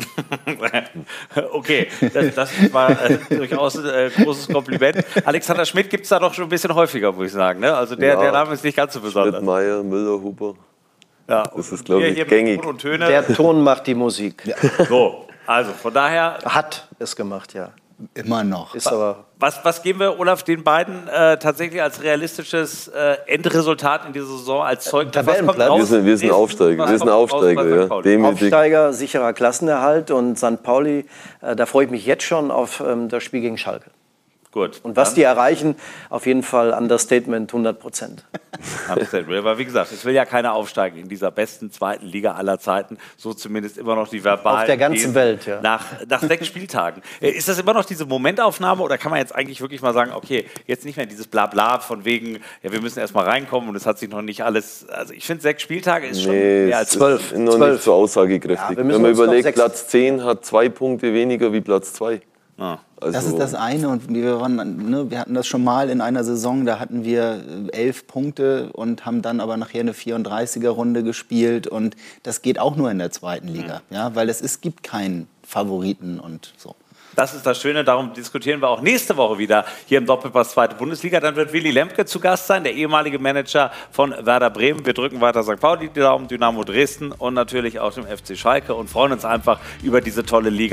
okay, das, das war äh, durchaus ein äh, großes Kompliment. Alexander Schmidt gibt es da doch schon ein bisschen häufiger, muss ich sagen. Ne? Also der, Ja. der Name ist nicht ganz so besonders. Schmidt, Meier, Müller, Huber. Ja, Das ist, glaube ich, hier gängig. Ton und Töne. Der Ton macht die Musik. So, also von daher. Hat es gemacht, ja. Immer noch. Ist aber Was, was geben wir, Olaf, den beiden äh, tatsächlich als realistisches äh, Endresultat in dieser Saison als Zeugnis? Was kommt raus? Wir sind, wir sind Aufsteiger. Wir sind raus Aufsteiger, St. ja. Demütig. Aufsteiger, sicherer Klassenerhalt und St. Pauli, äh, da freue ich mich jetzt schon auf ähm, das Spiel gegen Schalke. Gut. Und was dann- die erreichen, auf jeden Fall Understatement 100 Prozent. Aber wie gesagt, es will ja keiner aufsteigen in dieser besten zweiten Liga aller Zeiten. So zumindest immer noch die verbalen. Auf der ganzen Welt, ja. Nach, nach sechs Spieltagen. Äh, Ist das immer noch diese Momentaufnahme oder kann man jetzt eigentlich wirklich mal sagen, okay, jetzt nicht mehr dieses Blabla von wegen, ja, wir müssen erst mal reinkommen und es hat sich noch nicht alles. Also ich finde, sechs Spieltage ist schon Nee, mehr als ist noch nicht so aussagekräftig. Ja, Wenn man überlegt, Platz 10 hat zwei Punkte weniger wie Platz 2. Ah. Also, Das ist das eine und wir, waren, ne, wir hatten das schon mal in einer Saison, da hatten wir äh, elf Punkte und haben dann aber nachher eine 34er-Runde gespielt und das geht auch nur in der zweiten Liga, ja, weil es, es gibt keinen Favoriten und so. Das ist das Schöne, darum diskutieren wir auch nächste Woche wieder hier im Doppelpass Zweite Bundesliga. Dann wird Willy Lemke zu Gast sein, der ehemalige Manager von Werder Bremen. Wir drücken weiter St. Pauli die Daumen, Dynamo Dresden und natürlich auch dem FC Schalke und freuen uns einfach über diese tolle Liga.